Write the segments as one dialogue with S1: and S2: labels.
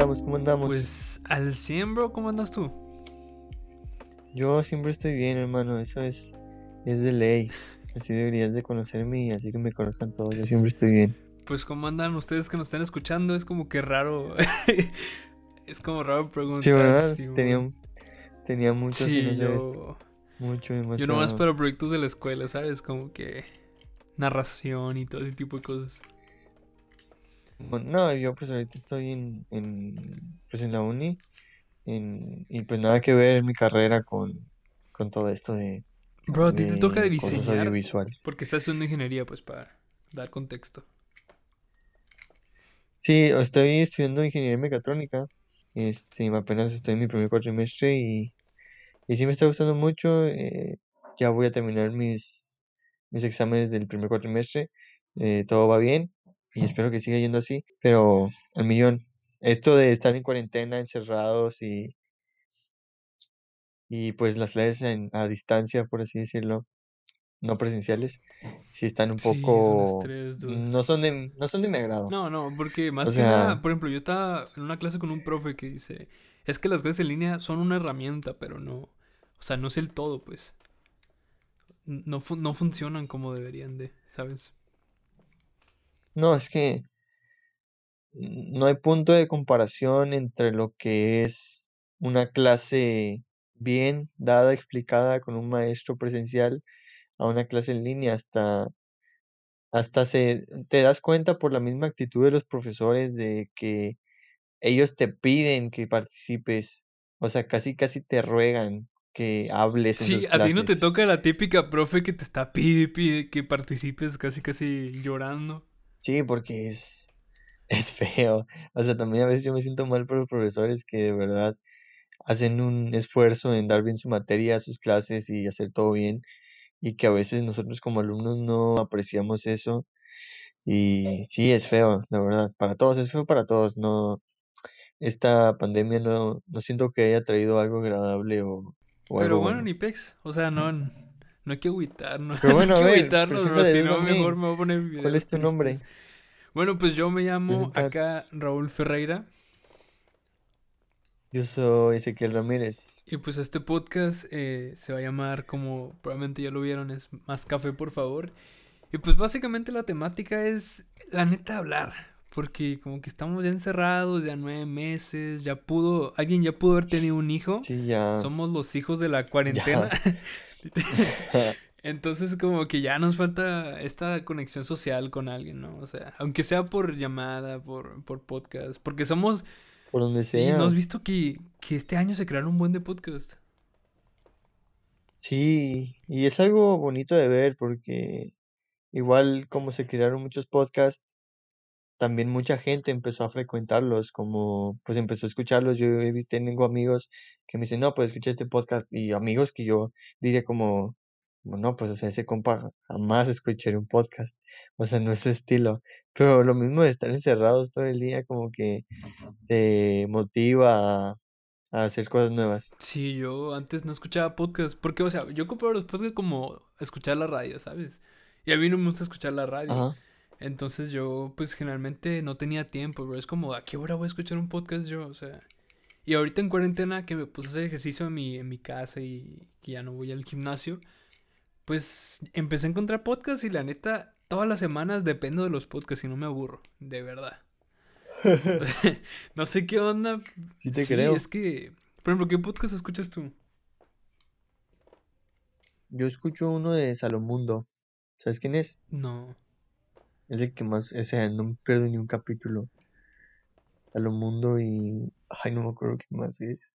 S1: andamos? ¿Cómo andamos?
S2: Pues al 100, bro, ¿cómo andas tú?
S1: Yo siempre estoy bien, hermano. Eso es, es de ley. Así deberías de conocerme y así que me conozcan todos. Yo siempre estoy bien.
S2: Pues cómo andan ustedes que nos están escuchando, es como que raro. es como raro preguntar.
S1: Sí, ¿verdad?
S2: sí,
S1: tenía,
S2: bro.
S1: tenía mucho
S2: Sí, yo.
S1: Mucho,
S2: yo
S1: demasiado.
S2: nomás para proyectos de la escuela, ¿sabes? Como que narración y todo ese tipo de cosas.
S1: No, yo pues ahorita estoy en, en, pues en la uni en, y pues nada que ver en mi carrera con, con todo esto de,
S2: Bro, a ti te toca de diseñar porque estás estudiando ingeniería, pues para dar contexto.
S1: Sí, estoy estudiando ingeniería mecatrónica. Este, apenas estoy en mi primer cuatrimestre y, y sí me está gustando mucho. eh, ya voy a terminar mis, mis exámenes del primer cuatrimestre. eh, todo va bien y espero que siga yendo así. Pero al millón, esto de estar en cuarentena, encerrados y, y pues las clases en- a distancia, por así decirlo, no presenciales, sí están un
S2: Sí,
S1: poco,
S2: estrés,
S1: no son de, no son de mi agrado.
S2: No, no, porque más
S1: O
S2: que nada, por ejemplo, yo estaba en una clase con un profe que dice, es que las clases en línea son una herramienta, pero no, o sea, no es el todo, pues. No, no funcionan como deberían de, ¿sabes?
S1: No, es que no hay punto de comparación entre lo que es una clase bien dada, explicada con un maestro presencial a una clase en línea. Hasta, hasta se, te das cuenta por la misma actitud de los profesores de que ellos te piden que participes. O sea, casi, casi te ruegan que hables en
S2: Sí,
S1: sus
S2: a ti no te toca la típica profe que te está pide, pide que participes casi, casi llorando.
S1: Sí, porque es, es feo. O sea, también a veces yo me siento mal por los profesores que de verdad hacen un esfuerzo en dar bien su materia, sus clases y hacer todo bien, y que a veces nosotros como alumnos no apreciamos eso. Y sí, es feo, la verdad, para todos, es feo para todos. No, esta pandemia no, no siento que haya traído algo agradable o, o
S2: Pero
S1: algo
S2: bueno,
S1: bueno.
S2: ni pex, o sea, no, no hay que agüitarnos,
S1: Pero
S2: no hay
S1: bueno,
S2: que agüitarnos, bro, si no, mejor me voy a poner
S1: ¿Cuál
S2: videos
S1: es tu nombre?
S2: Bueno, pues yo me llamo acá Raúl Ferreira.
S1: yo soy Ezequiel Ramírez.
S2: Y pues este podcast eh, se va a llamar, como probablemente ya lo vieron, es Más Café, por favor. Y pues básicamente la temática es, la neta, hablar. Porque como que estamos ya encerrados, ya nueve meses, ya pudo, alguien ya pudo haber tenido un hijo.
S1: Sí, ya,
S2: Somos los hijos de la cuarentena. Entonces como que ya nos falta esta conexión social con alguien, ¿no? O sea, aunque sea por llamada, por, por podcast. Porque somos,
S1: Por donde
S2: sí, ¿no has
S1: sea.
S2: visto que, que este año se crearon un buen de podcast?
S1: Sí, y es algo bonito de ver porque igual como se crearon muchos podcasts, también mucha gente empezó a frecuentarlos, como pues empezó a escucharlos. Yo tengo amigos que me dicen, no, pues escucha este podcast, y amigos que yo diría como, no, pues o sea, ese compa jamás escucharía un podcast, o sea, no es su estilo. Pero lo mismo de estar encerrados todo el día, como que te motiva a, a hacer cosas nuevas.
S2: Sí, yo antes no escuchaba podcast, porque, o sea, yo compraba los podcasts como escuchar la radio, ¿sabes? Y a mí no me gusta escuchar la radio.
S1: Ajá.
S2: Entonces yo, pues generalmente no tenía tiempo, pero es como, ¿a qué hora voy a escuchar un podcast yo? O sea, y ahorita en cuarentena que me puse a hacer ejercicio en mi, en mi casa y que ya no voy al gimnasio, pues empecé a encontrar podcasts y la neta, todas las semanas dependo de los podcasts y no me aburro, de verdad. No sé qué onda.
S1: Sí te
S2: Sí,
S1: creo.
S2: es que, por ejemplo, ¿qué podcast escuchas tú?
S1: Yo escucho uno de Salomundo. ¿Sabes quién es?
S2: No.
S1: Es el que más, o sea, no me pierdo ni un capítulo. Salomundo y... Ay, no me acuerdo qué más es.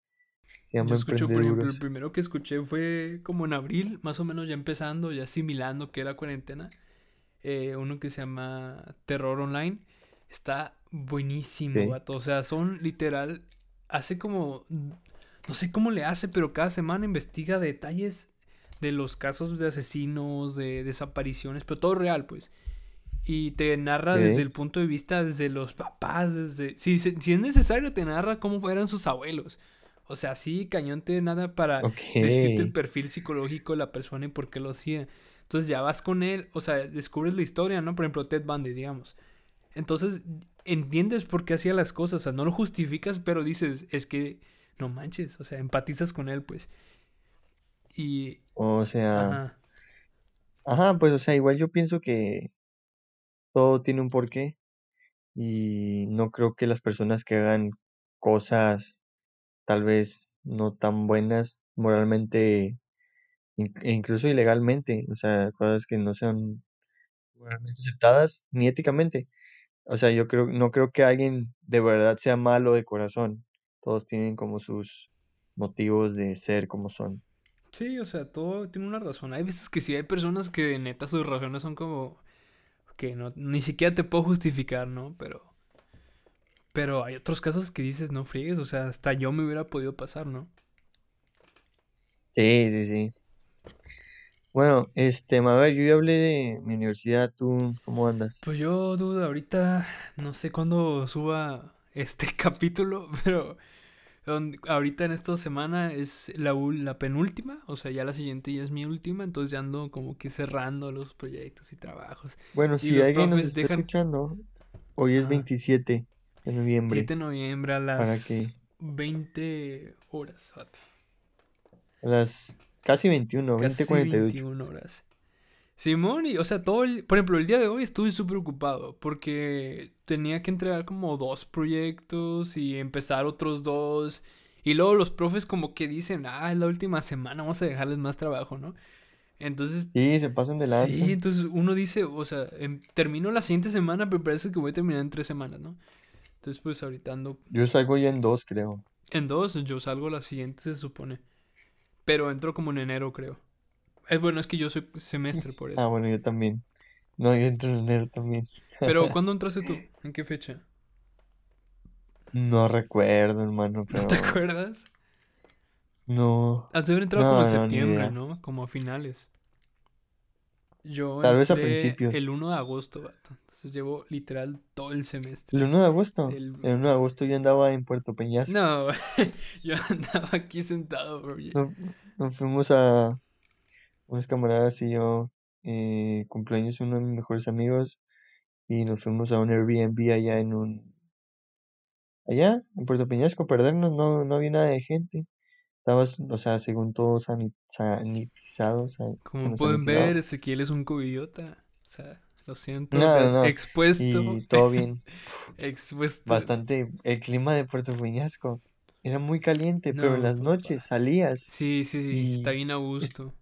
S1: Se llama
S2: Yo escucho, por ejemplo, el primero que escuché fue como en abril, más o menos ya empezando, ya asimilando que era cuarentena. eh, uno que se llama Terror Online. Está buenísimo,
S1: Ok.
S2: vato. O sea, son literal. Hace como. No sé cómo le hace, pero cada semana investiga detalles de los casos de asesinos, de desapariciones, pero todo real, pues. Y te narra desde el punto de vista, desde los papás, desde... Si, si es necesario, te narra cómo eran sus abuelos. O sea, sí, cañón te nada para
S1: Ok.
S2: decirte el perfil psicológico de la persona y por qué lo hacía. Entonces ya vas con él, o sea, descubres la historia, ¿no? Por ejemplo, Ted Bundy, digamos. Entonces entiendes por qué hacía las cosas, o sea, no lo justificas, pero dices, es que no manches, o sea, empatizas con él, pues. Y,
S1: O sea,
S2: ajá,
S1: ajá, pues, o sea, igual yo pienso que todo tiene un porqué y no creo que las personas que hagan cosas tal vez no tan buenas moralmente e incluso ilegalmente, o sea, cosas que no sean moralmente aceptadas ni éticamente. O sea, yo creo, no creo que alguien de verdad sea malo de corazón. Todos tienen como sus motivos de ser como son.
S2: sí, o sea, todo tiene una razón. Hay veces que sí hay personas que neta sus razones son como que no, ni siquiera te puedo justificar, ¿no? Pero, pero hay otros casos que dices, no friegues, o sea, hasta yo me hubiera podido pasar, ¿no?
S1: Sí, sí, sí. Bueno, este, a ver, yo ya hablé de mi universidad, ¿tú cómo andas?
S2: Pues yo dudo ahorita, no sé cuándo suba este capítulo, pero ahorita en esta semana es la, la penúltima, o sea, ya la siguiente ya es mi última, entonces ya ando como que cerrando los proyectos y trabajos.
S1: Bueno,
S2: Y
S1: si alguien nos está
S2: dejan,
S1: escuchando, hoy es
S2: ajá,
S1: 27 de
S2: 7
S1: noviembre,
S2: de noviembre a
S1: para
S2: las
S1: que
S2: 20 horas, vato.
S1: a las casi 21,
S2: Casi
S1: 20:48.
S2: 21 horas. Simón, y o sea, todo el, por ejemplo, el día de hoy estuve súper ocupado porque tenía que entregar como dos proyectos y empezar otros dos. Y luego los profes como que dicen, ah, es la última semana, vamos a dejarles más trabajo, ¿no? Entonces,
S1: Sí, se pasan de
S2: sí, entonces uno dice, o sea, em- termino la siguiente semana, pero parece que voy a terminar en tres semanas, ¿no? Entonces, pues ahorita ando
S1: Yo salgo ya en dos, creo.
S2: en dos, yo salgo la siguiente, se supone. Pero entro como en enero, creo. Es bueno, es que yo soy semestre por
S1: Ah,
S2: eso.
S1: bueno, yo también. No, yo entro en enero también.
S2: Pero, ¿cuándo entraste tú? ¿En qué fecha?
S1: No recuerdo, hermano,
S2: ¿No te
S1: pero
S2: acuerdas?
S1: no,
S2: Has de haber entrado como en
S1: no,
S2: septiembre. ¿no? Como a finales. Yo
S1: Tal vez a
S2: entré el
S1: principios.
S2: 1 de agosto, vato. Entonces llevo literal todo el semestre.
S1: El 1 de agosto.
S2: El...
S1: El 1 de agosto yo andaba en Puerto Peñasco.
S2: No, yo andaba aquí sentado, bro.
S1: Nos, nos fuimos a unos camaradas y yo, eh, cumpleaños uno de mis mejores amigos, y nos fuimos a un Airbnb allá en un, allá en Puerto Peñasco, perdernos, no, no había nada de gente. Estaba, o sea, según todo sani- sanitizado, san-
S2: Como
S1: bueno,
S2: pueden
S1: sanitizado.
S2: ver, Ezequiel es un covidiota. O sea, lo siento,
S1: No, no,
S2: expuesto.
S1: Y todo bien.
S2: Expuesto.
S1: Bastante, el clima de Puerto Peñasco era muy caliente, pero en las noches
S2: papá.
S1: salías
S2: Sí, sí, sí, está bien a gusto.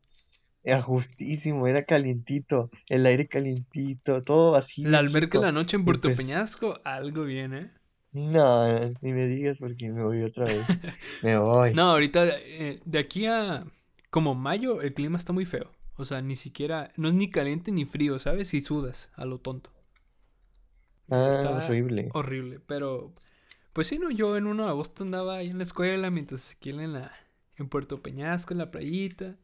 S1: Era justísimo, era calientito, el aire calientito, todo así
S2: La alberca en la noche en Puerto
S1: pues,
S2: Peñasco, algo bien, ¿eh?
S1: no, ni me digas porque me voy otra vez. Me voy.
S2: No, ahorita eh, de aquí a como mayo el clima está muy feo. O sea, ni siquiera, no es ni caliente ni frío, ¿sabes? Y sudas a lo tonto.
S1: Ah,
S2: Está
S1: horrible.
S2: horrible, pero pues sí, no, yo en 1 de agosto andaba ahí en la escuela mientras aquí en la en Puerto Peñasco, en la playita.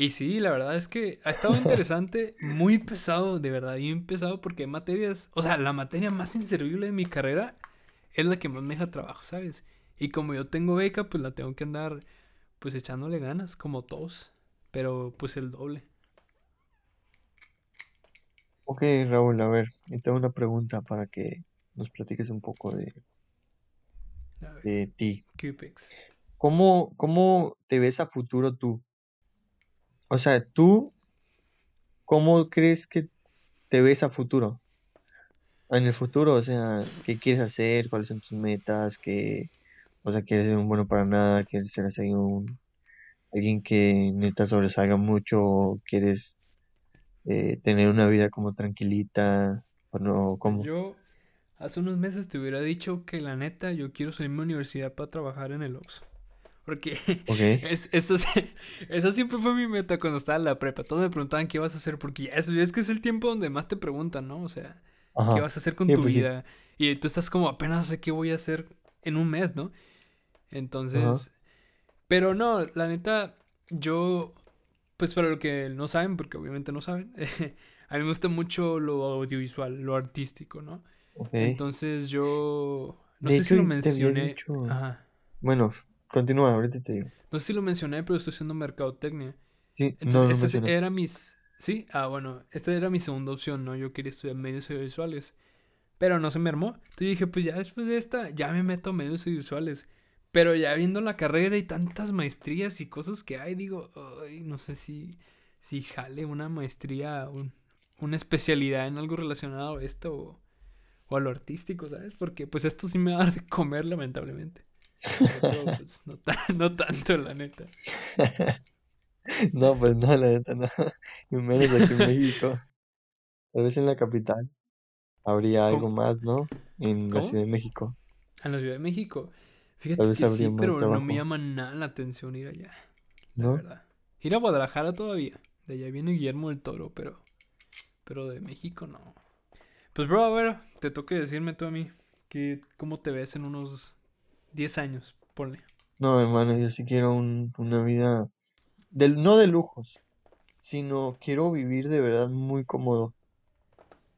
S2: Y sí, la verdad es que ha estado interesante, muy pesado, de verdad, bien pesado, porque hay materias, o sea, la materia más inservible de mi carrera es la que más me deja trabajo, ¿sabes? Y como yo tengo beca, pues la tengo que andar, pues echándole ganas, como todos, pero pues el doble.
S1: Ok, Raúl, a ver, tengo una pregunta para que nos platiques un poco de,
S2: A ver,
S1: de ti. ¿Cómo, cómo te ves a futuro tú? O sea, tú, ¿cómo crees que te ves a futuro? En el futuro, o sea, ¿qué quieres hacer? ¿Cuáles son tus metas? ¿Qué, o sea, quieres ser un bueno para nada? ¿Quieres ser así un, alguien que neta sobresalga mucho? ¿O quieres eh, tener una vida como tranquilita? ¿O no? ¿Cómo?
S2: Yo hace unos meses te hubiera dicho que la neta yo quiero salirme a la universidad para trabajar en el Oxxo. Porque
S1: Ok,
S2: es, eso, eso siempre fue mi meta cuando estaba en la prepa. Todos me preguntaban qué vas a hacer porque ya es, es que es el tiempo donde más te preguntan, ¿no? O sea, ¿qué vas a hacer con
S1: sí,
S2: tu
S1: pues sí,
S2: vida? Y tú estás como apenas sé qué voy a hacer en un mes, ¿no?
S1: ajá,
S2: Entonces, pero no, la neta, yo, pues para lo que no saben, porque obviamente no saben, a mí me gusta mucho lo audiovisual, lo artístico, ¿no? Entonces yo, no
S1: De
S2: sé si lo mencioné,
S1: dicho,
S2: ajá,
S1: bueno, continúa, ahorita te digo.
S2: no sé si lo mencioné, pero estoy haciendo mercadotecnia.
S1: Sí, no
S2: Entonces,
S1: lo
S2: esta era mis, sí, ah, bueno, esta era mi segunda opción, ¿no? Yo quería estudiar medios audiovisuales. Pero no se me armó. Entonces dije, pues ya después de esta, ya me meto a medios visuales. Pero ya viendo la carrera y tantas maestrías y cosas que hay, digo, ay, no sé si, si jale una maestría, una especialidad en algo relacionado a esto o, o, a lo artístico, ¿sabes? Porque pues esto sí me va a dar de comer, lamentablemente. Pero, pues, no, no tanto, la neta.
S1: no, pues no, la neta no. Y menos aquí en México. Tal vez en la capital habría algo más, ¿no? En la Ciudad de México.
S2: En la Ciudad de México. Fíjate que sí, pero no me llama nada la atención ir allá. La ¿No? verdad. Ir a Guadalajara todavía. De allá viene Guillermo del Toro, pero. Pero de México no. Pues, bro, a ver, te toque decirme tú a mí. Que, ¿Cómo te ves en unos 10 años? Ponle.
S1: No, hermano, yo sí quiero una vida. no de lujos, sino quiero vivir de verdad muy cómodo.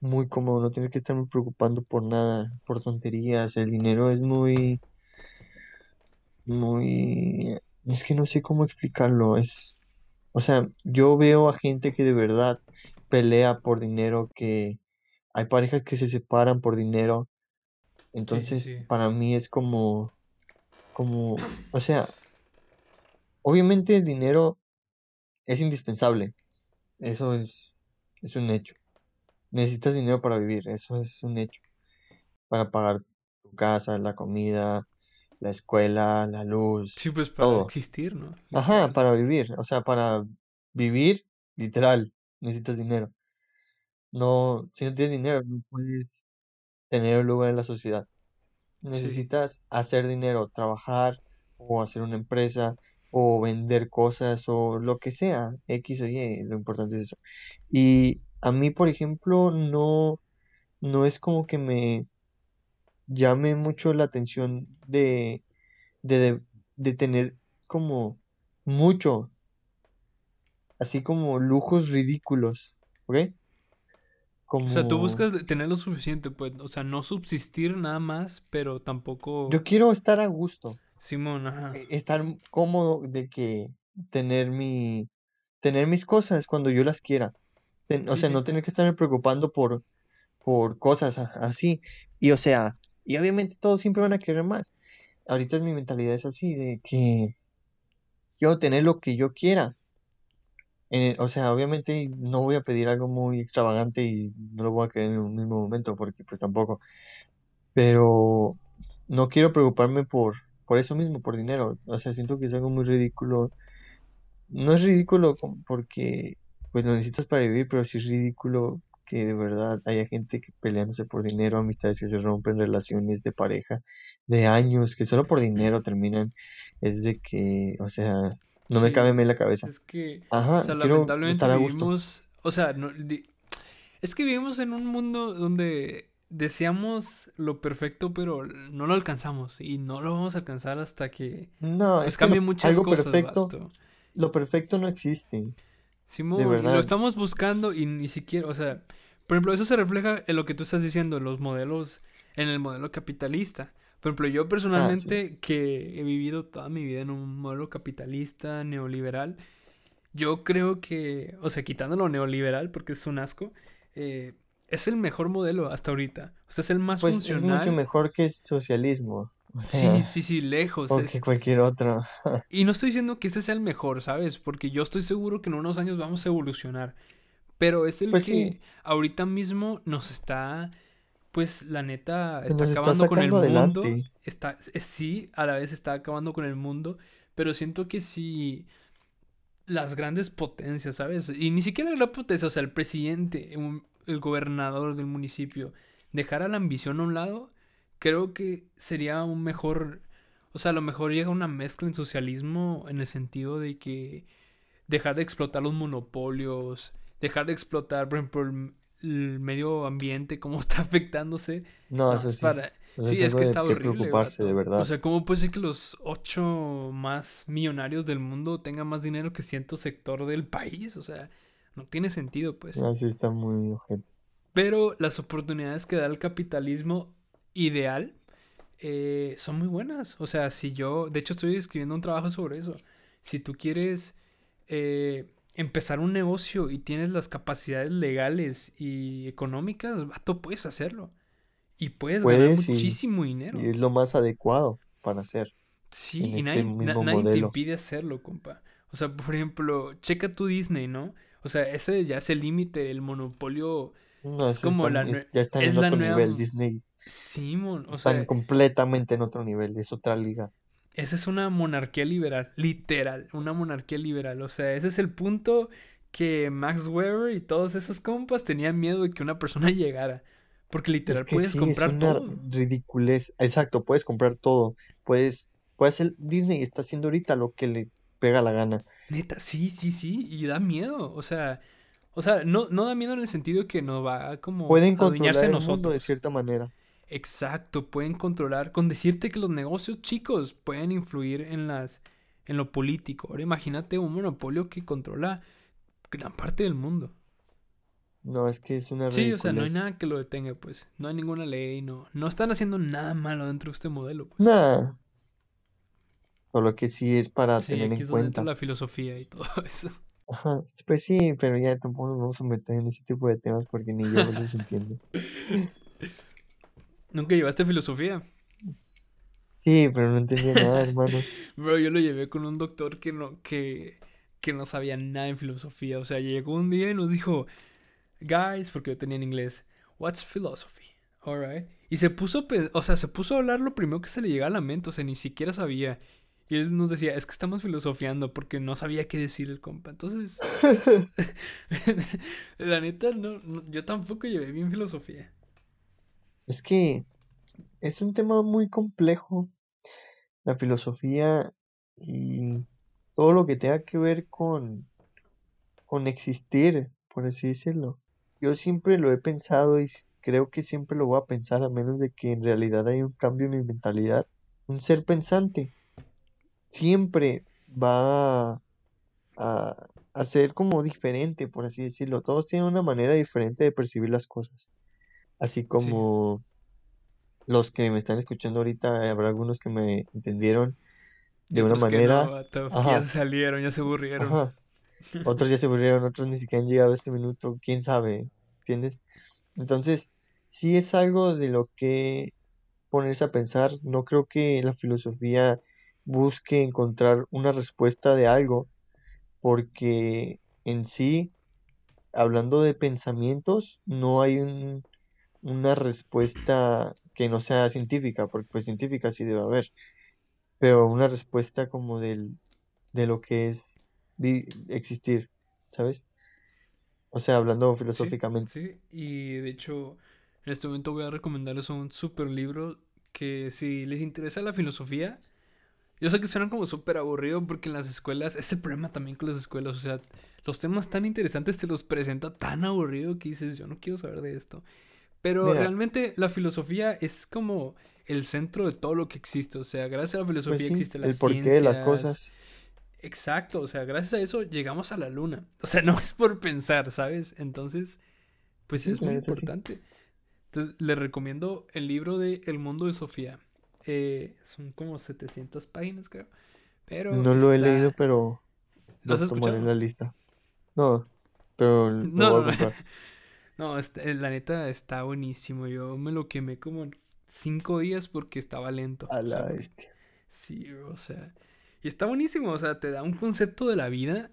S1: Muy cómodo, no tener que estarme preocupando por nada, por tonterías. El dinero es muy muy... Es que no sé cómo explicarlo. Es... O sea, yo veo a gente que de verdad pelea por dinero, que hay parejas que se separan por dinero. Entonces, para mí es como... Como... O sea, obviamente el dinero es indispensable. Eso es, es un hecho. Necesitas dinero para vivir, eso es un hecho. Para pagar tu casa, la comida, la escuela, la luz,
S2: Sí, pues para existir, ¿no?
S1: Ajá, para vivir, o sea, para vivir, literal, necesitas dinero. No, si no tienes dinero, no puedes tener un lugar en la sociedad. Necesitas hacer dinero, trabajar o hacer una empresa o vender cosas o lo que sea, X o Y, lo importante es eso. Y a mí, por ejemplo, no, no es como que me llame mucho la atención de, de, de tener como mucho, así como lujos ridículos, ¿ok?
S2: O sea, tú buscas tener lo suficiente, pues, o sea, no subsistir nada más, pero tampoco...
S1: Yo quiero estar a gusto.
S2: Simón, ajá.
S1: E, estar cómodo de que tener mi... tener mis cosas cuando yo las quiera. o sea, no tener que estarme preocupando por, por cosas así. Y o sea, y obviamente todos siempre van a querer más. Ahorita mi mentalidad es así, de que quiero tener lo que yo quiera. O sea, obviamente no voy a pedir algo muy extravagante y no lo voy a querer en un mismo momento, porque pues tampoco. Pero no quiero preocuparme por, por eso mismo, por dinero. O sea, siento que es algo muy ridículo. No es ridículo porque pues lo necesitas para vivir, pero sí es ridículo que de verdad haya gente que peleándose por dinero, amistades que se rompen, relaciones de pareja de años que solo por dinero terminan, es de que, o sea, no me cabe en la cabeza.
S2: Es que, Ajá, o sea, lamentablemente vivimos, o sea, no, es que vivimos en un mundo donde deseamos lo perfecto, pero no lo alcanzamos y no lo vamos a alcanzar hasta que
S1: no, pues, es cambien muchas algo cosas. Perfecto, Lo perfecto no existe.
S2: Simón, lo estamos buscando y ni siquiera, o sea, por ejemplo, eso se refleja en lo que tú estás diciendo, en los modelos, en el modelo capitalista. Por ejemplo, yo personalmente, ah, que he vivido toda mi vida en un modelo capitalista, neoliberal, yo creo que, o sea, quitando lo neoliberal, porque es un asco, eh, es el mejor modelo hasta ahorita. O sea, es el más pues funcional.
S1: Es mucho mejor que el socialismo.
S2: sí, sí, sí, lejos.
S1: O que cualquier otro.
S2: y no estoy diciendo que este sea el mejor, ¿sabes? Porque yo estoy seguro que en unos años vamos a evolucionar. Pero es el pues que ahorita mismo nos está, pues la neta, está acabando con el mundo. Está, sí, a la vez está acabando con el mundo. Pero siento que si las grandes potencias, ¿sabes? Y ni siquiera la gran potencia, o sea, el presidente, el gobernador del municipio, dejara la ambición a un lado, creo que sería un mejor. O sea, a lo mejor llega una mezcla en socialismo en el sentido de que dejar de explotar los monopolios, dejar de explotar, por ejemplo, el, medio ambiente, cómo está afectándose.
S1: No, eso sí. sí, es que está horrible. preocuparse, de verdad.
S2: O sea, ¿cómo puede ser que los ocho más millonarios del mundo tengan más dinero que cierto sector del país? O sea, no tiene sentido, pues.
S1: Así está muy ojete.
S2: Pero las oportunidades que da el capitalismo ideal eh, son muy buenas. O sea, si yo, de hecho estoy escribiendo un trabajo sobre eso. Si tú quieres eh, empezar un negocio y tienes las capacidades legales y económicas, vato, puedes hacerlo. y puedes ganar
S1: puedes y,
S2: muchísimo
S1: y
S2: dinero.
S1: es lo más adecuado para hacer
S2: Sí, y
S1: este
S2: nadie, na- nadie te impide hacerlo, compa. O sea, por ejemplo, checa tu Disney, ¿no? O sea, ese ya es el límite, el monopolio
S1: No,
S2: es como
S1: está,
S2: la
S1: es- ya están
S2: es
S1: en
S2: la
S1: otro
S2: nueva
S1: nivel. Disney
S2: Simón, o
S1: están
S2: sea,
S1: completamente en otro nivel, es otra liga.
S2: Esa es una monarquía liberal, literal, una monarquía liberal. O sea, ese es el punto que Max Weber y todos esos compas tenían miedo de que una persona llegara. Porque
S1: Es
S2: literal
S1: que
S2: puedes
S1: sí, es
S2: comprar
S1: una
S2: todo.
S1: ridiculez. Exacto, puedes comprar todo. Puedes, puedes hacer, Disney está haciendo ahorita lo que le pega la gana.
S2: Neta, sí, sí, sí, y da miedo. O sea, o sea, no, no da miedo en el sentido que no va como
S1: Pueden
S2: a
S1: controlar el mundo de
S2: nosotros.
S1: cierta manera.
S2: Exacto, pueden controlar, con decirte que los negocios chicos pueden influir en las, en lo político. Ahora imagínate un monopolio que controla gran parte del mundo.
S1: No, es que es una
S2: Sí, o sea, no hay nada que lo detenga, pues. No hay ninguna ley, no. No están haciendo nada malo dentro de este modelo, pues.
S1: Nada, solo que sí es para
S2: Sí,
S1: tener
S2: aquí
S1: en
S2: es donde entra la filosofía y todo eso.
S1: Ajá, pues sí, pero ya tampoco nos vamos a meter en ese tipo de temas porque ni yo los entiendo.
S2: ¿Nunca llevaste filosofía?
S1: Sí, pero no entendía nada, hermano.
S2: Bro, yo lo llevé con un doctor que no, que, que no sabía nada en filosofía. O sea, llegó un día y nos dijo, guys, porque yo tenía en inglés, what's philosophy? Alright. Y se puso, o sea, se puso a hablar lo primero que se le llegaba a la mente, o sea, ni siquiera sabía. Y él nos decía, es que estamos filosofiando porque no sabía qué decir el compa. Entonces, la neta, no, no- yo tampoco llevé bien filosofía.
S1: Es que es un tema muy complejo, la filosofía y todo lo que tenga que ver con, con existir, por así decirlo. Yo siempre lo he pensado y creo que siempre lo voy a pensar a menos de que en realidad haya un cambio en mi mentalidad. Un ser pensante siempre va a, a, a ser como diferente, por así decirlo. Todos tienen una manera diferente de percibir las cosas. Así
S2: Sí.
S1: como los que me están escuchando ahorita, habrá algunos que me entendieron de una
S2: otros que no,
S1: manera,
S2: ya se salieron, ya se aburrieron.
S1: ajá. Otros ya se aburrieron, otros ni siquiera han llegado a este minuto, quién sabe, ¿entiendes? Entonces, sí es algo de lo que ponerse a pensar. No creo que la filosofía busque encontrar una respuesta de algo, porque en sí, hablando de pensamientos, no hay un, una respuesta que no sea científica, porque pues científica sí debe haber, pero una respuesta como del, de lo que es existir, ¿sabes? O sea, hablando
S2: Sí,
S1: filosóficamente.
S2: sí. Y de hecho, en este momento voy a recomendarles un super libro que si les interesa la filosofía, yo sé que suena como súper aburrido porque en las escuelas, es el problema también con las escuelas, o sea, los temas tan interesantes te los presenta tan aburrido que dices, yo no quiero saber de esto. Pero
S1: Mira,
S2: realmente la filosofía es como el centro de todo lo que existe, o sea, gracias a la
S1: pues
S2: filosofía
S1: sí,
S2: existen las
S1: el porqué de las
S2: ciencias,
S1: cosas,
S2: Exacto, o sea, gracias a eso llegamos a la luna. O sea, no es por pensar, ¿sabes? Entonces,
S1: pues
S2: pues
S1: sí,
S2: es
S1: la
S2: muy
S1: sí.
S2: importante. Entonces, le recomiendo el libro de El mundo de Sofía. Eh, son como 700 páginas, creo. Pero
S1: No lo he leído, pero
S2: ¿Lo has escuchado?
S1: la lista. No, pero lo
S2: No,
S1: voy a
S2: no, no. eh, la neta está buenísimo. Yo me lo quemé como cinco días porque estaba lento.
S1: A
S2: O sea,
S1: la bestia.
S2: sí, o sea... Y está buenísimo, o sea, te da un concepto de la vida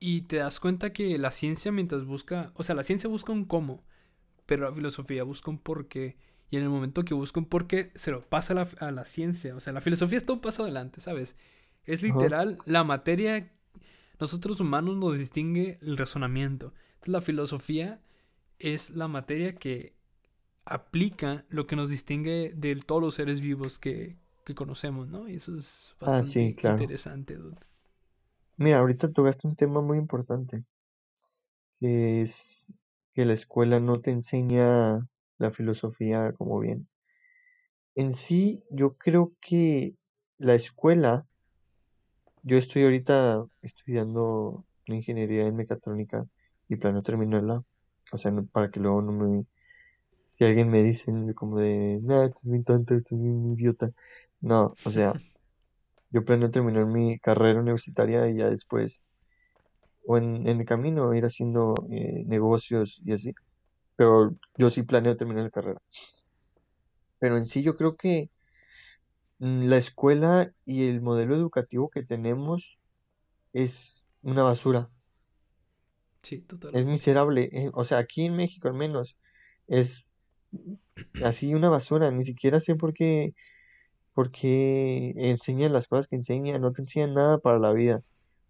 S2: Y te das cuenta que la ciencia mientras busca, o sea, la ciencia busca un cómo, pero la filosofía busca un por qué. Y en el momento que busca un por qué, se lo pasa a la, a la ciencia. O sea, la filosofía está un paso adelante, ¿sabes? Es literal la materia, nosotros humanos nos distingue el razonamiento. Entonces la filosofía es la materia que aplica lo que nos distingue de todos los seres vivos que, que conocemos, ¿no? Y eso es
S1: Ah, sí,
S2: bastante
S1: claro.
S2: interesante, dude.
S1: Mira, ahorita tocaste un tema muy importante, que es que la escuela no te enseña la filosofía como bien. En sí, yo creo que la escuela, yo estoy ahorita estudiando ingeniería en mecatrónica y planeo terminarla, o sea, para que luego no me, si alguien me dice como de, no, estás bien tonto, estás bien idiota. No, o sea, yo planeo terminar mi carrera universitaria y ya después, o en, en el camino, ir haciendo eh, negocios y así, pero yo sí planeo terminar la carrera. pero en sí yo creo que mm, la escuela y el modelo educativo que tenemos es una basura,
S2: Sí,
S1: es
S2: totalmente.
S1: miserable, eh, o sea, aquí en México al menos es así una basura, ni siquiera sé por qué, por qué enseñan las cosas que enseñan, no te enseñan nada para la vida.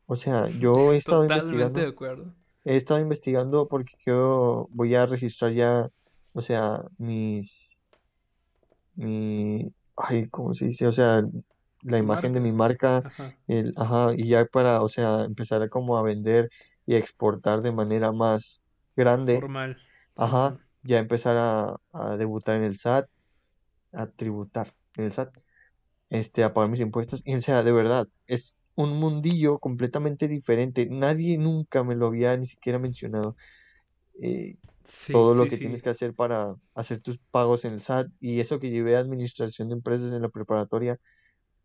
S1: O sea, yo he estado
S2: Totalmente de
S1: investigando,
S2: acuerdo.
S1: he estado investigando porque yo voy a registrar ya, o sea, mis, mi, ay, ¿cómo se dice? O sea, la imagen de mi
S2: marca.
S1: marca,
S2: Ajá.
S1: el, ajá, y ya para, o sea, empezar a como a vender y exportar de manera más grande,
S2: Formal.
S1: ajá, ya empezar a, a debutar en el SAT, a tributar en el SAT, este, a pagar mis impuestos, y o sea, de verdad, es un mundillo completamente diferente, nadie nunca me lo había ni siquiera mencionado. eh,
S2: Sí,
S1: todo lo
S2: sí,
S1: que tienes que hacer para hacer tus pagos en el SAT y eso que llevé a administración de empresas en la preparatoria.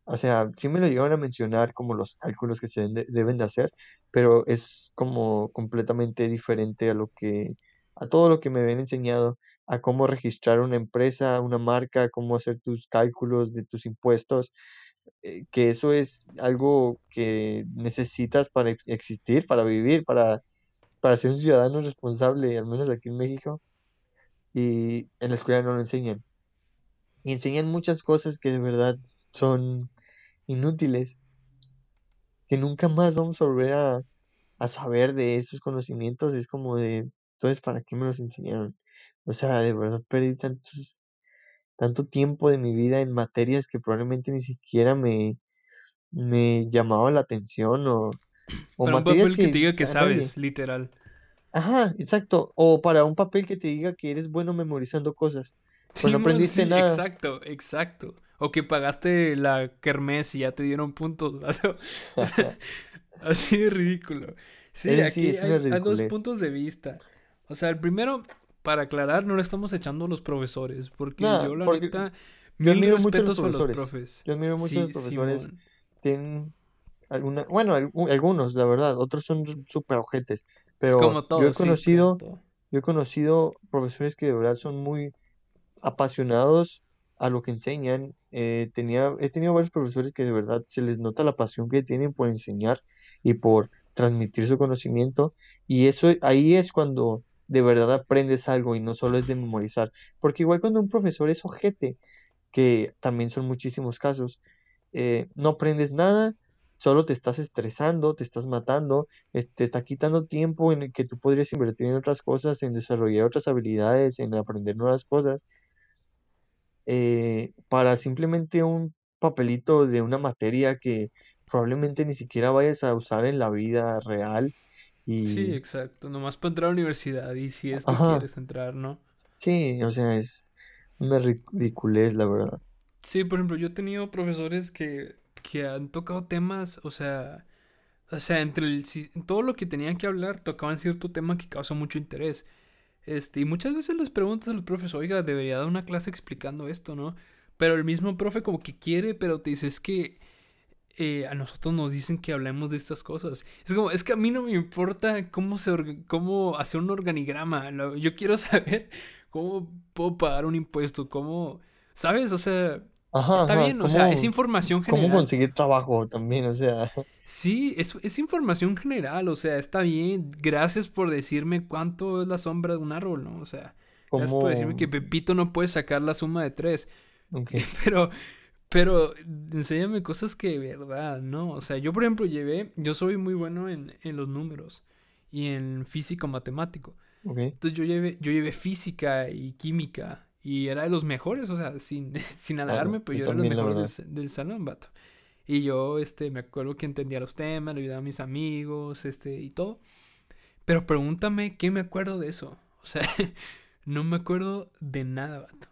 S1: O sea, sí me lo llegaron a mencionar como los cálculos que se deben de, hacer, pero es como completamente diferente a lo que, a todo lo que me habían enseñado, a cómo registrar una empresa, una marca, cómo hacer tus cálculos de tus impuestos, eh, que eso es algo que necesitas para ex- existir, para vivir, para, para ser un ciudadano responsable, al menos aquí en México y en la escuela no lo enseñan. Y enseñan muchas cosas que de verdad son inútiles, que nunca más vamos a volver a, a saber de esos conocimientos. Es como de, entonces, ¿para qué me los enseñaron? O sea, de verdad perdí tantos, tanto tiempo de mi vida en materias que probablemente ni siquiera me, me llamaban la atención o, o
S2: Para un
S1: materias
S2: papel que te diga que
S1: nadie.
S2: sabes, literal.
S1: Ajá, exacto. O para un papel que te diga que eres bueno memorizando cosas, pero no aprendiste
S2: sí,
S1: nada.
S2: exacto, exacto. O que pagaste la kermés y ya te dieron puntos. Así de ridículo. Sí,
S1: sí
S2: aquí
S1: es una
S2: hay, hay dos puntos de vista. O sea, el primero, para aclarar, no le estamos echando a los profesores, porque yo, la
S1: porque
S2: neta,
S1: yo
S2: mil
S1: admiro mucho a los
S2: respetos profes.
S1: Yo admiro mucho a los
S2: Sí,
S1: profesores.
S2: Simón.
S1: Tienen alguna, bueno, algu- algunos, la verdad, otros son súper ojetes. Pero
S2: Como
S1: yo he
S2: sí,
S1: conocido, yo he conocido profesores que de verdad son muy apasionados a lo que enseñan. Eh, tenía, he tenido varios profesores que de verdad se les nota la pasión que tienen por enseñar y por transmitir su conocimiento. Y eso ahí es cuando de verdad aprendes algo y no solo es de memorizar. Porque igual cuando un profesor es ojete, que también son muchísimos casos, eh, no aprendes nada. Solo te estás estresando, te estás matando, te está quitando tiempo en el que tú podrías invertir en otras cosas, en desarrollar otras habilidades, en aprender nuevas cosas eh, para simplemente un papelito de una materia que probablemente ni siquiera vayas a usar en la vida real.
S2: Sí,
S1: Y,
S2: exacto. Nomás para entrar a la universidad y si es que
S1: ajá,
S2: quieres entrar, ¿no?
S1: sí, o sea, es una ridiculez, la verdad.
S2: Sí, por ejemplo, yo he tenido profesores que, que han tocado temas, o sea, o sea, entre el, si- todo lo que tenían que hablar, tocaban cierto tema que causa mucho interés. Este, y muchas veces les preguntas a los profes, oiga, debería dar una clase explicando esto, ¿no? Pero el mismo profe como que quiere, pero te dice, es que eh, a nosotros nos dicen que hablemos de estas cosas. Es como, es que a mí no me importa cómo, se cómo hacer un organigrama. yo quiero saber cómo puedo pagar un impuesto, cómo, ¿sabes? O sea,
S1: Ajá,
S2: está
S1: ajá,
S2: bien, o sea, es
S1: ¿cómo,
S2: información
S1: cómo
S2: general.
S1: conseguir trabajo también? O sea,
S2: Sí, es, es información general, o sea, está bien. Gracias por decirme cuánto es la sombra de un árbol, ¿no? O sea, gracias por decirme
S1: cómo,
S2: que Pepito no puede sacar la suma de tres.
S1: ok,
S2: Pero, pero, enséñame cosas que de verdad, ¿no? O sea, yo, por ejemplo, llevé, yo soy muy bueno en, en los números y en físico matemático.
S1: ok,
S2: Entonces yo llevé, yo llevé física y química y era de los mejores, o sea, sin, sin halagarme, pero
S1: yo
S2: yo era de los mejores del salón, vato. Y yo, este, me acuerdo que entendía los temas, le ayudaba a mis amigos, este, y todo. Pero pregúntame qué me acuerdo de eso. O sea, no me acuerdo de nada, vato.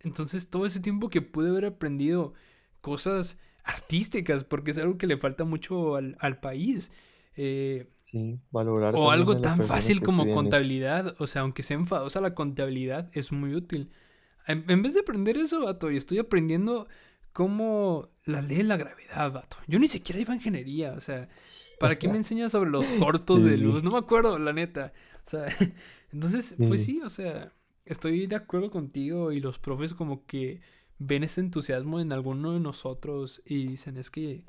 S2: Entonces, todo ese tiempo que pude haber aprendido cosas artísticas, porque es algo que le falta mucho al, al país. Eh,
S1: Sí, valorar
S2: o algo tan fácil como contabilidad. O sea, aunque sea enfadosa la contabilidad, es muy útil. En, en vez de aprender eso, vato, y estoy aprendiendo cómo la ley de la gravedad, vato. Yo ni siquiera iba a ingeniería, o sea, ¿para qué me enseñas sobre los cortos
S1: Sí,
S2: de luz?
S1: sí,
S2: No me acuerdo, la neta. O sea, entonces,
S1: sí,
S2: pues
S1: sí,
S2: o sea, estoy de acuerdo contigo y los profes como que ven ese entusiasmo en alguno de nosotros y dicen es que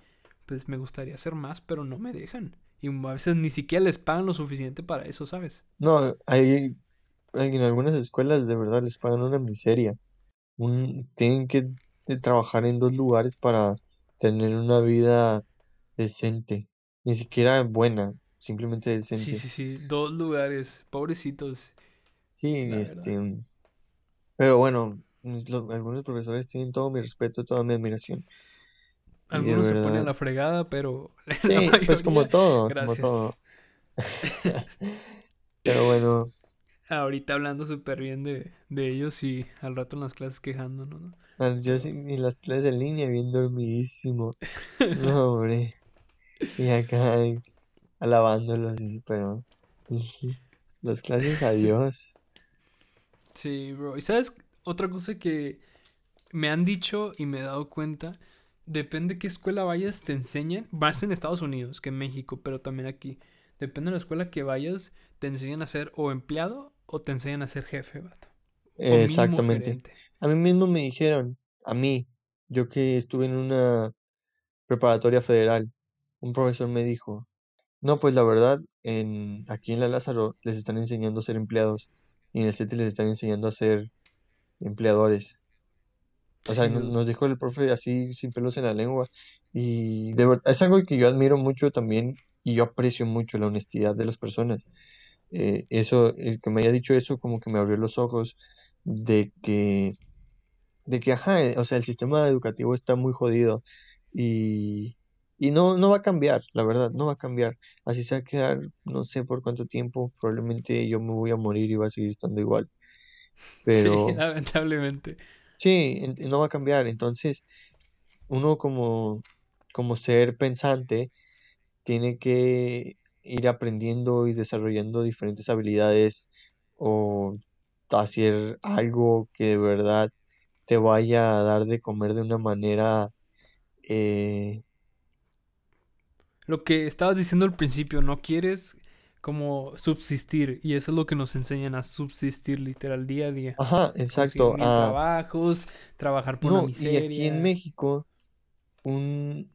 S2: pues me gustaría hacer más, pero no me dejan. Y a veces ni siquiera les pagan lo suficiente para eso, ¿sabes?
S1: No, hay, en algunas escuelas de verdad les pagan una miseria. Un, tienen que trabajar en dos lugares para tener una vida decente. Ni siquiera buena, simplemente decente.
S2: Sí, sí, sí, dos lugares, pobrecitos.
S1: Sí, este, pero bueno, algunos profesores tienen todo mi respeto, toda mi admiración.
S2: Algunos se ponen la fregada, pero
S1: sí, pues como todo, como todo. pero bueno.
S2: Ahorita hablando súper bien de, de, ellos y al rato en las clases quejándonos, ¿no?
S1: Yo sí, en las clases en línea bien dormidísimo. No, hombre. Y acá alabándolos, pero las clases adiós.
S2: Sí, bro. ¿Y sabes otra cosa que me han dicho y me he dado cuenta? Depende de qué escuela vayas, te enseñan. Vas en Estados Unidos que en México, pero también aquí. Depende de la escuela que vayas, te enseñan a ser o empleado o te enseñan a ser jefe, vato.
S1: Exactamente. A mí mismo me dijeron, a mí, yo que estuve en una preparatoria federal, un profesor me dijo, no, pues la verdad, en, aquí en la Lázaro les están enseñando a ser empleados y en el CETI les están enseñando a ser empleadores. O sea, nos dijo el profe así sin pelos en la lengua y de verdad es algo que yo admiro mucho también y yo aprecio mucho la honestidad de las personas. Eh, eso, el que me haya dicho eso como que me abrió los ojos de que, de que, ajá, eh, o sea, el sistema educativo está muy jodido y, y no, no va a cambiar, la verdad, no va a cambiar. Así se va a quedar, no sé por cuánto tiempo, probablemente yo me voy a morir y va a seguir estando igual. Pero...
S2: Sí, lamentablemente.
S1: Sí, no va a cambiar. Entonces, uno como, como ser pensante tiene que ir aprendiendo y desarrollando diferentes habilidades o hacer algo que de verdad te vaya a dar de comer de una manera eh,
S2: lo que estabas diciendo al principio, no quieres como subsistir y eso es lo que nos enseñan a subsistir literal día a día.
S1: Ajá, exacto.
S2: A... trabajos, trabajar por la miseria.
S1: Y aquí en México, un,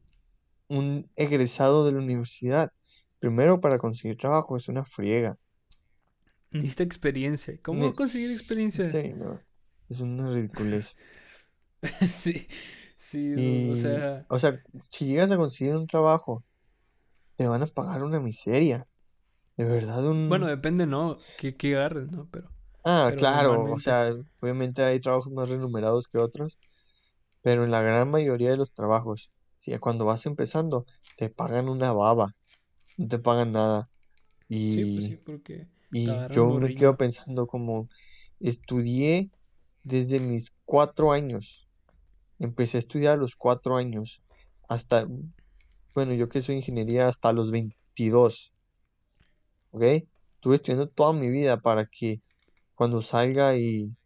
S1: un egresado de la universidad, primero para conseguir trabajo es una friega.
S2: Necesita experiencia. ¿Cómo conseguir experiencia?
S1: Sí, no. Es una ridiculez.
S2: sí, sí, o sea.
S1: O sea, si llegas a conseguir un trabajo, te van a pagar una miseria. De verdad, un...
S2: Bueno, depende, ¿no? ¿Qué, qué agarres, ¿no? Pero...
S1: Ah, claro, o sea, obviamente hay trabajos más remunerados que otros, pero en la gran mayoría de los trabajos, si cuando vas empezando, te pagan una baba, no te pagan nada. Y,
S2: sí, pues sí, porque
S1: y yo me quedo pensando como, estudié desde mis cuatro años, empecé a estudiar a los cuatro años, hasta, bueno, yo que soy ingeniería, hasta los 22. ¿Ok? Estuve estudiando toda mi vida para que cuando salga y,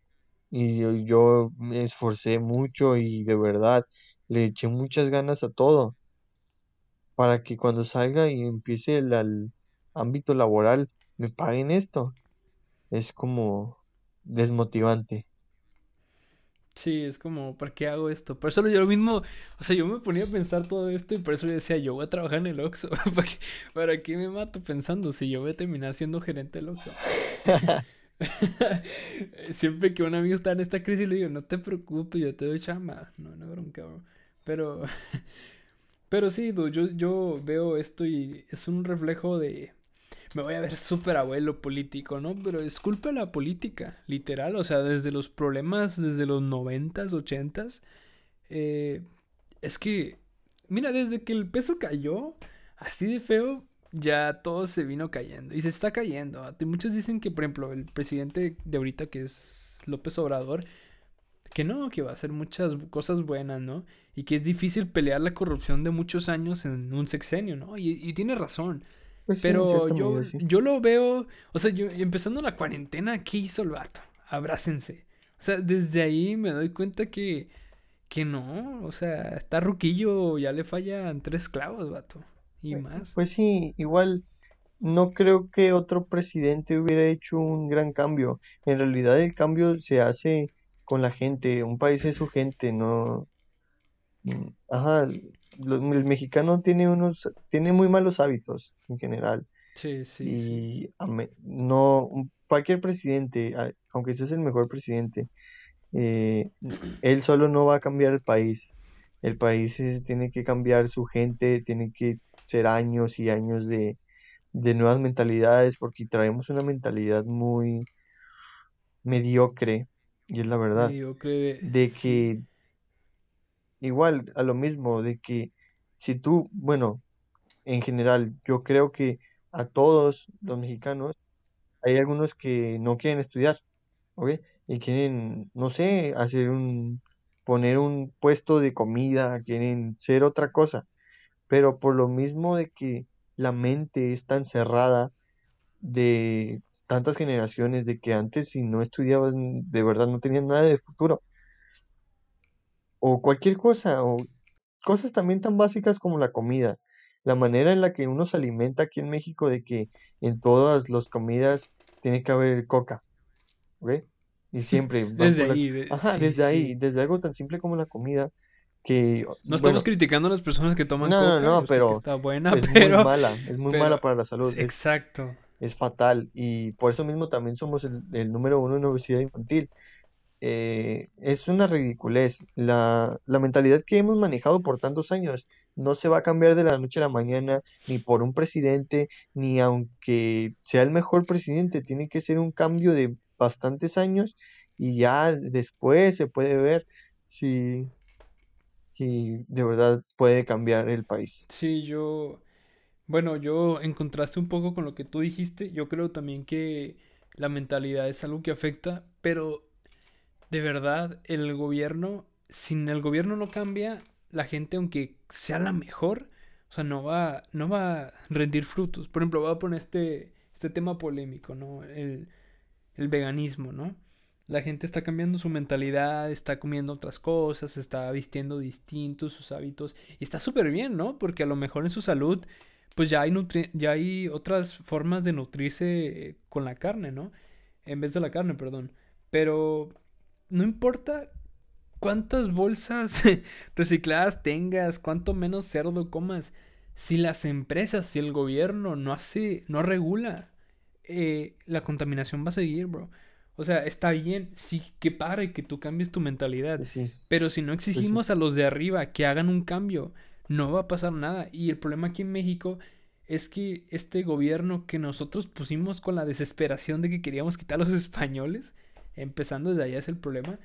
S1: y yo, me esforcé mucho y de verdad le eché muchas ganas a todo para que cuando salga y empiece el, ámbito laboral me paguen esto. Es como desmotivante.
S2: Sí, es como, ¿para qué hago esto? Por eso yo lo mismo, o sea, yo me ponía a pensar todo esto y por eso yo decía, yo voy a trabajar en el Oxxo. ¿Para qué, ¿Para qué me mato pensando si yo voy a terminar siendo gerente del Oxxo? Siempre que un amigo está en esta crisis le digo, no te preocupes, yo te doy chamba. No, no bronca, bro. Pero, pero sí, yo, yo veo esto y es un reflejo de, me voy a ver súper abuelo político, ¿no? Pero es culpa de la política, literal. O sea, desde los problemas, desde los noventas, ochentas. Eh, es que, mira, desde que el peso cayó, así de feo, ya todo se vino cayendo. Y se está cayendo. Muchos dicen que, por ejemplo, el presidente de ahorita, que es López Obrador, que no, que va a hacer muchas cosas buenas, ¿no? Y que es difícil pelear la corrupción de muchos años en un sexenio, ¿no? Y, y tiene razón. Pues Pero yo, yo lo veo, o sea, yo empezando la cuarentena, ¿qué hizo el vato? Abrácense. O sea, desde ahí me doy cuenta que, que no, o sea, está ruquillo, ya le fallan tres clavos, vato. Y
S1: pues,
S2: más.
S1: Pues sí, igual no creo que otro presidente hubiera hecho un gran cambio. En realidad el cambio se hace con la gente. Un país es su gente, no. mm, Ajá, el mexicano tiene unos, tiene muy malos hábitos en general.
S2: Sí, sí.
S1: Y no, cualquier presidente, aunque seas el mejor presidente, eh, él solo no va a cambiar el país. El país tiene que cambiar su gente, tiene que ser años y años de, de nuevas mentalidades, porque traemos una mentalidad muy mediocre, y es la verdad,
S2: Mediocre de...
S1: de que igual a lo mismo, de que si tú, bueno, en general, yo creo que a todos los mexicanos hay algunos que no quieren estudiar, ¿ok? Y quieren, no sé, hacer un, poner un puesto de comida, quieren ser otra cosa, pero por lo mismo de que la mente es tan cerrada de tantas generaciones, de que antes si no estudiabas, de verdad no tenías nada de futuro, o cualquier cosa, o cosas también tan básicas como la comida, la manera en la que uno se alimenta aquí en México, de que en todas las comidas tiene que haber coca. ¿ok? Y siempre
S2: Desde
S1: la...
S2: ahí, de-
S1: Ajá,
S2: sí,
S1: desde ahí, desde algo tan simple como la comida, que,
S2: No estamos criticando a las personas que toman
S1: no, no,
S2: coca,
S1: no,
S2: que
S1: pero
S2: está
S1: s-
S2: buena,
S1: es muy mala, es muy mala para la salud, es,
S2: Exacto.
S1: es fatal, y por eso mismo también somos el, el número uno en obesidad infantil. Eh, es una ridiculez. La, la mentalidad que hemos manejado por tantos años no se va a cambiar de la noche a la mañana, ni por un presidente, ni aunque sea el mejor presidente. Tiene que ser un cambio de bastantes años y ya después se puede ver si, si de verdad puede cambiar el país.
S2: Sí, yo... Bueno, yo en contraste un poco con lo que tú dijiste, yo creo también que la mentalidad es algo que afecta, pero de verdad el gobierno, sin el gobierno no cambia, la gente aunque sea la mejor, o sea, no va, no va a rendir frutos. Por ejemplo, voy a poner este, este tema polémico, ¿no? El, el veganismo, ¿no? La gente está cambiando su mentalidad, está comiendo otras cosas, está vistiendo distintos sus hábitos y está súper bien, ¿no? Porque a lo mejor en su salud pues ya hay nutri- ya hay otras formas de nutrirse con la carne, ¿no? En vez de la carne, perdón. Pero no importa cuántas bolsas recicladas tengas, cuánto menos cerdo comas, si las empresas, si el gobierno no hace, no regula, eh, la contaminación va a seguir, bro. O sea, está bien, sí, que padre que tú cambies tu mentalidad,
S1: Pues sí,
S2: pero si no
S1: pues sí,
S2: exigimos a los de arriba que hagan un cambio, no va a pasar nada. Y el problema aquí en México es que este gobierno que nosotros pusimos con la desesperación de que queríamos quitar a los españoles, empezando desde allá es el problema,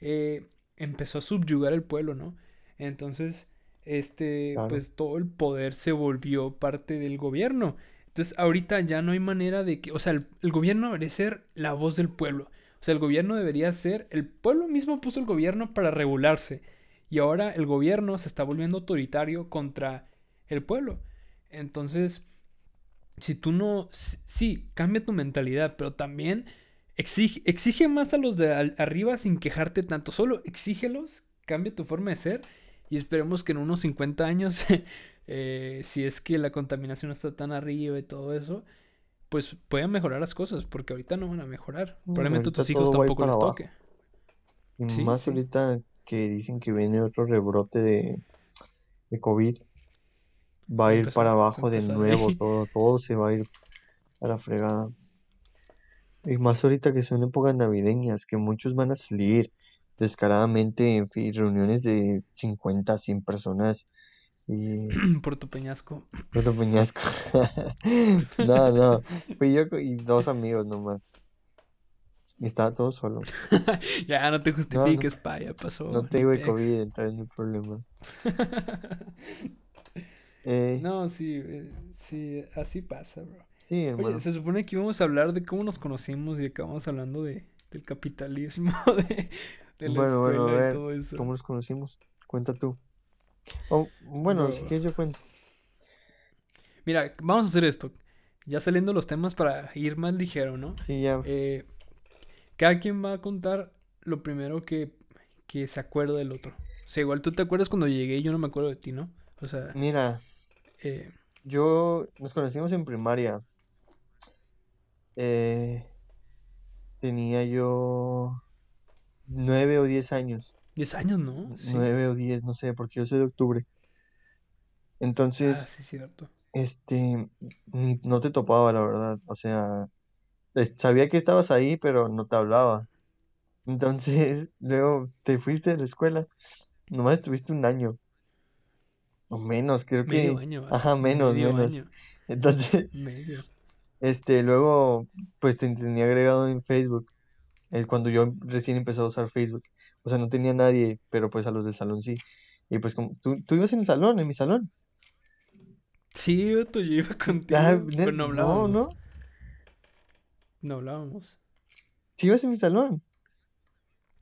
S2: eh, empezó a subyugar el pueblo, ¿no? Entonces, este,
S1: claro.
S2: pues todo el poder se volvió parte del gobierno. Entonces, ahorita ya no hay manera de que, o sea, el, el gobierno debería ser la voz del pueblo. O sea, el gobierno debería ser, el pueblo mismo puso el gobierno para regularse. Y ahora el gobierno se está volviendo autoritario contra el pueblo. Entonces, si tú no, sí, cambia tu mentalidad, pero también exige, exige más a los de al- arriba sin quejarte tanto. Solo exígelos, cambia tu forma de ser y esperemos que en unos 50 años, eh, si es que la contaminación está tan arriba y todo eso, pues puedan mejorar las cosas, porque ahorita no van a mejorar.
S1: Mm,
S2: Probablemente a tus hijos tampoco les toque.
S1: Y
S2: Sí,
S1: más
S2: sí,
S1: ahorita que dicen que viene otro rebrote de, de COVID. va a ir
S2: empezar,
S1: para abajo de nuevo, todo, todo se va a ir a la fregada. Y más ahorita que son épocas navideñas, que muchos van a salir descaradamente en fi- reuniones de 50, 100 personas y
S2: Por tu peñasco.
S1: otro peñasco. No, no, fui yo y dos amigos nomás. Y estaba todo solo.
S2: ya no te
S1: No, no,
S2: justifiques, pa, ya
S1: no
S2: pasó, ni
S1: tengo
S2: pex.
S1: COVID, entonces no hay problema. Eh,
S2: no, sí, eh, sí, así pasa, bro.
S1: Sí,
S2: Oye,
S1: hermano.
S2: se supone que íbamos a hablar de cómo nos conocimos y acabamos hablando de, del capitalismo, de, de la
S1: Bueno, bueno, a
S2: escuela y
S1: ver,
S2: todo eso.
S1: ¿cómo nos conocimos? Cuenta tú. O, bueno, si quieres yo cuento.
S2: mira, vamos a hacer esto. Ya saliendo los temas para ir más ligero, ¿no?
S1: Sí, ya.
S2: Eh, cada quien va a contar lo primero que, que se acuerda del otro. O sea, igual tú te acuerdas cuando llegué y yo no me acuerdo de ti, ¿no? O sea,
S1: Mira,
S2: eh,
S1: yo nos conocimos en primaria. eh, tenía yo nueve o diez años.
S2: 10 años, ¿no? Sí.
S1: Nueve o diez, no sé, porque yo soy de octubre.
S2: Ah,
S1: Entonces,
S2: sí, cierto.
S1: este, ni- no te topaba, la verdad. O sea, sabía que estabas ahí, pero no te hablaba. Entonces, luego te fuiste de la escuela. Nomás estuviste un año. O menos, creo
S2: Medio
S1: que.
S2: año.
S1: Ajá, menos,
S2: Medio
S1: menos.
S2: año.
S1: Entonces,
S2: Medio.
S1: este, luego, pues te tenía agregado en Facebook. eh, cuando yo recién empecé a usar Facebook. O sea, no tenía nadie, pero pues a los del salón sí. Y pues como tú, tú ibas en el salón, en mi salón.
S2: Sí, yo iba contigo.
S1: Ah,
S2: pero no hablábamos.
S1: no.
S2: No hablábamos.
S1: Sí ibas en mi salón.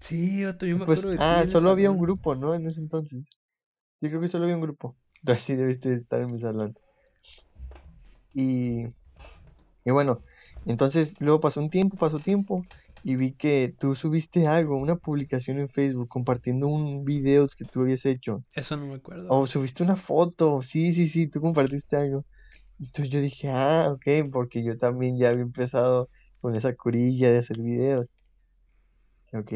S2: Sí, vato, yo me
S1: Pues,
S2: acuerdo de
S1: ah,
S2: el
S1: solo había un grupo, ¿no? En ese entonces. Yo creo que solo había un grupo. Entonces sí debiste estar en mi salón. Y, y bueno, entonces luego pasó un tiempo, pasó tiempo, y vi que tú subiste algo, una publicación en Facebook compartiendo un video que tú habías hecho.
S2: Eso no me acuerdo.
S1: O subiste una foto, sí, sí, sí, tú compartiste algo. Entonces yo dije, ah, ok, porque yo también ya había empezado con esa curilla de hacer videos. Ok,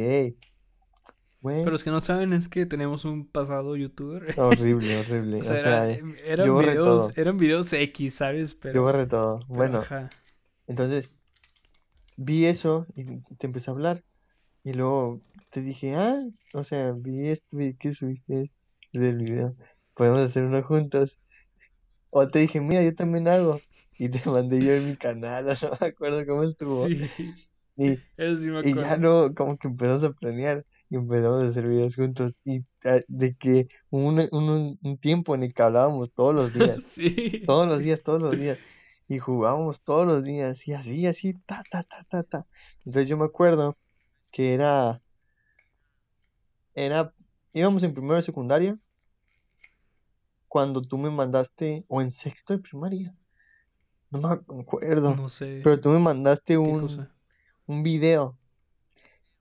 S2: Pero los que no saben es que tenemos un pasado youtuber.
S1: horrible, horrible.
S2: O
S1: O
S2: sea,
S1: sea,
S2: era- eran
S1: yo borré
S2: videos,
S1: todo.
S2: eran videos X, ¿sabes?
S1: yo
S2: Pero,
S1: borré todo.
S2: pero
S1: Bueno,
S2: ajá.
S1: entonces vi eso y te empecé a hablar. Y luego te dije, ah, o sea, vi esto, vi que subiste esto del video. Podemos hacer uno juntos. O te dije, mira, yo también hago. Y te mandé yo en mi canal, o no me acuerdo cómo estuvo.
S2: Sí,
S1: Y,
S2: eso sí me
S1: y ya
S2: acuerdo.
S1: no, como que empezamos a planear y empezamos a hacer videos juntos. Y ah, de que un, un, un tiempo en el que hablábamos todos los días,
S2: Sí,
S1: todos los días, todos los días. Y jugábamos todos los días, y así, así, ta, ta, ta, ta, ta. Entonces yo me acuerdo que era, era, íbamos en primero de secundaria cuando tú me mandaste, o en sexto de primaria, no me acuerdo,
S2: No sé
S1: pero tú me mandaste un, un video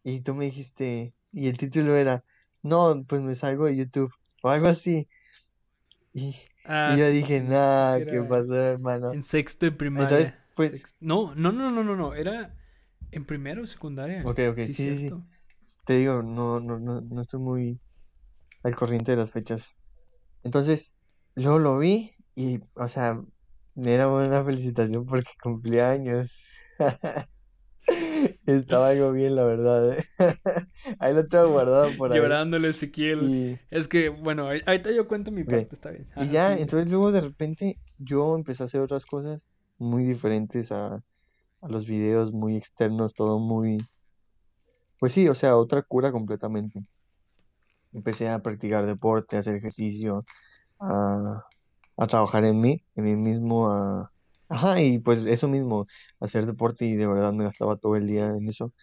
S1: y tú me dijiste, y el título era, no, pues me salgo de YouTube, o algo así. Y, y
S2: Ah,
S1: yo dije, nah, ¿qué pasó, hermano?
S2: en sexto
S1: Entonces,
S2: primaria.
S1: pues,
S2: No, no, no, no, no, no. Era en primero de secundaria.
S1: ok, ok,
S2: Sí,
S1: sí. Te digo, no, no, no, no estoy muy al corriente de las fechas. Entonces, luego lo vi y, o sea, era una felicitación porque cumplía años. Estaba algo bien, la verdad, ¿eh? Ahí lo tengo guardado por ahí.
S2: Llorándole Ezequiel.
S1: Y,
S2: Es que, bueno, ahori- ahorita yo cuento mi parte, está bien.
S1: y ya, entonces luego de repente yo empecé a hacer otras cosas muy diferentes a, a los videos, muy externos, todo muy... Pues sí, o sea, otra cura completamente. Empecé a practicar deporte, a hacer ejercicio, a, a trabajar en mí, en mí mismo, a... Ajá, y pues eso mismo, hacer deporte y de verdad me gastaba todo el día en eso.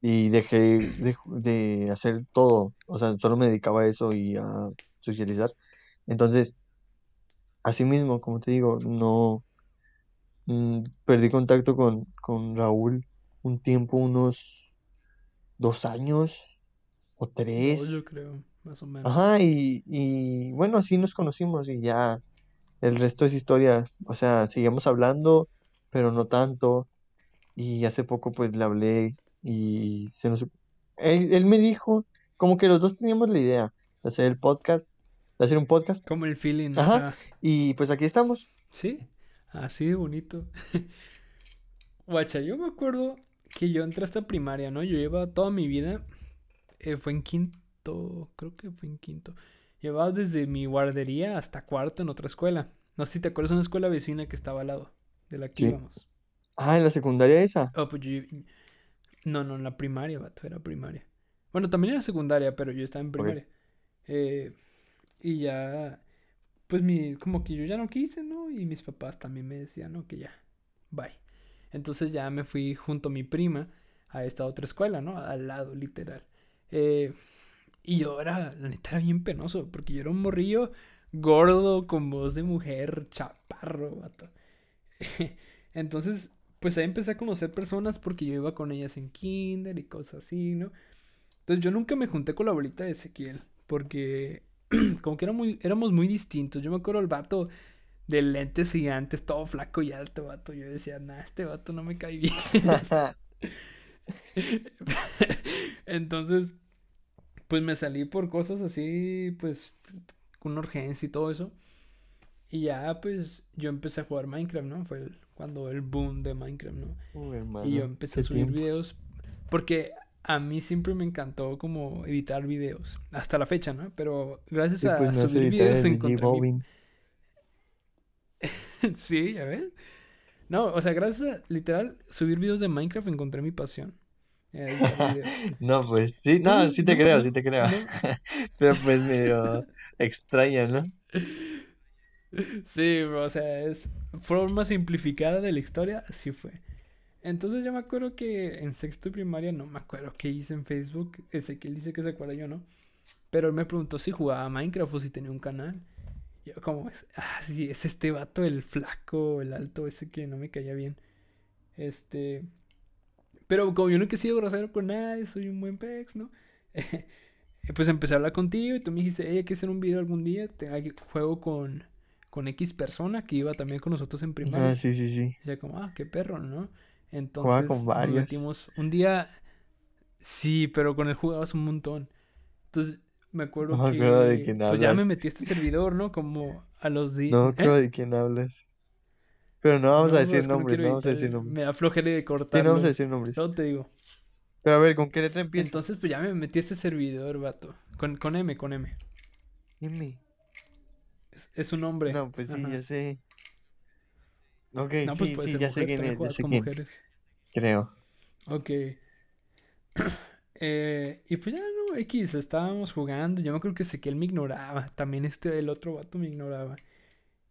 S1: Y dejé de, hacer todo, o sea, solo me dedicaba a eso y a socializar. Entonces, así mismo, como te digo, no mm, perdí contacto con, con Raúl un tiempo, unos dos años o
S2: Dos, yo
S1: tres.
S2: creo, más o menos.
S1: Ajá, y, y bueno, así nos conocimos y ya el resto es historia. O sea, seguimos hablando, pero no tanto. Y hace poco pues le hablé y se nos... Él, él me dijo, como que los dos teníamos la idea de hacer el podcast, de hacer un podcast.
S2: Como el feeling,
S1: Ajá,
S2: ajá.
S1: y pues aquí estamos.
S2: Sí, así de bonito. Guacha, yo me acuerdo que yo entré hasta primaria, ¿no? Yo llevaba toda mi vida, eh, fue en quinto, creo que fue en quinto. Llevaba desde mi guardería hasta cuarto en otra escuela. No sé si te acuerdas de una escuela vecina que estaba al lado de la que
S1: Sí.
S2: íbamos.
S1: Ah, en la secundaria esa.
S2: Oh, pues yo... No, no, en la primaria, vato, era primaria. Bueno, también era secundaria, pero yo estaba en primaria. Eh, y ya, pues mi, como que yo ya no quise, ¿no? Y mis papás también me decían, ¿no? Que ya, bye. Entonces ya me fui junto a mi prima a esta otra escuela, ¿no? Al lado, literal. Eh, y yo era, la neta, era bien penoso, porque yo era un morrillo gordo, con voz de mujer, chaparro, vato. Entonces, pues ahí empecé a conocer personas porque yo iba con ellas en kinder y cosas así, ¿no? Entonces yo nunca me junté con la abuelita de Ezequiel, porque como que era muy, éramos muy distintos. Yo me acuerdo el vato de lentes gigantes, todo flaco y alto, vato. Yo decía, nah, este vato no me cae bien. Entonces, pues me salí por cosas así, pues, con urgencia y todo eso. Y ya, pues, yo empecé a jugar Minecraft, ¿no? Fue cuando el boom de Minecraft, ¿no? y yo empecé a subir videos. Porque a mí siempre me encantó como editar videos. Hasta la fecha, ¿no? Pero gracias a
S1: pues,
S2: subir videos encontré mi... sí, ya ves. No, o sea, gracias a literal subir videos de Minecraft encontré mi pasión.
S1: no, pues sí, no, sí te creo, sí te creo. Pero pues medio extraña, ¿no?
S2: Sí, bro, o sea, es forma simplificada de la historia, así fue. Entonces yo me acuerdo que en sexto y primaria, no me acuerdo qué hice en Facebook, ese que él dice que se acuerda yo, ¿no? Pero él me preguntó si jugaba Minecraft o si tenía un canal. Yo como, ah, sí, es este vato, el flaco, el alto, ese que no me caía bien. Este... Pero como yo no he sido grosero con nadie, soy un buen pex, ¿no? pues empecé a hablar contigo y tú me dijiste, hey, hay que hacer un video algún día. Te, juego con, con X persona que iba también con nosotros en primaria.
S1: Ah, sí, sí, sí.
S2: Y como, ah, qué perro, ¿no? Entonces, con varios. metimos un día. Sí, pero con él jugabas un montón. Entonces, me acuerdo no, que. Creo de quién hablas. Pues ya me metí a este servidor, ¿no? Como a los días.
S1: No ¿eh? creo de quién hablas. Pero no vamos a decir nombres, no, vamos a decir nombres.
S2: Me da flojera de cortar.
S1: Sí, no vamos a decir nombres.
S2: No te digo.
S1: Pero a ver, ¿con qué letra empieza?
S2: Entonces, pues ya me metí a este servidor, vato. Con, con M, con M.
S1: M.
S2: Es, un nombre.
S1: No, pues sí, ya sé. Ok, no, pues sí, sí, ya sé quién es, ya sé quién. Mujeres. Creo.
S2: Ok. eh, y pues ya no, X, estábamos jugando. Yo me acuerdo que Ezequiel me ignoraba. También este, el otro vato me ignoraba.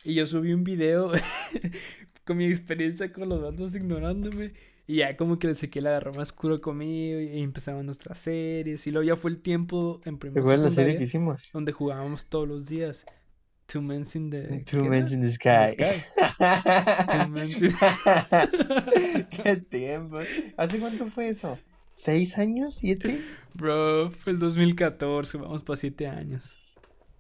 S2: Y yo subí un video con mi experiencia con los vatos ignorándome. Y ya como que Ezequiel agarró más oscuro conmigo y empezamos nuestras series. Y luego ya fue el tiempo en
S1: primera la serie que hicimos?
S2: Donde jugábamos todos los días. Two Men in the...
S1: Two Men in the Sky. Two Men in... Qué tiempo. ¿Hace cuánto fue eso? ¿Seis años? ¿Siete?
S2: Bro, fue el 2014. Vamos para siete años.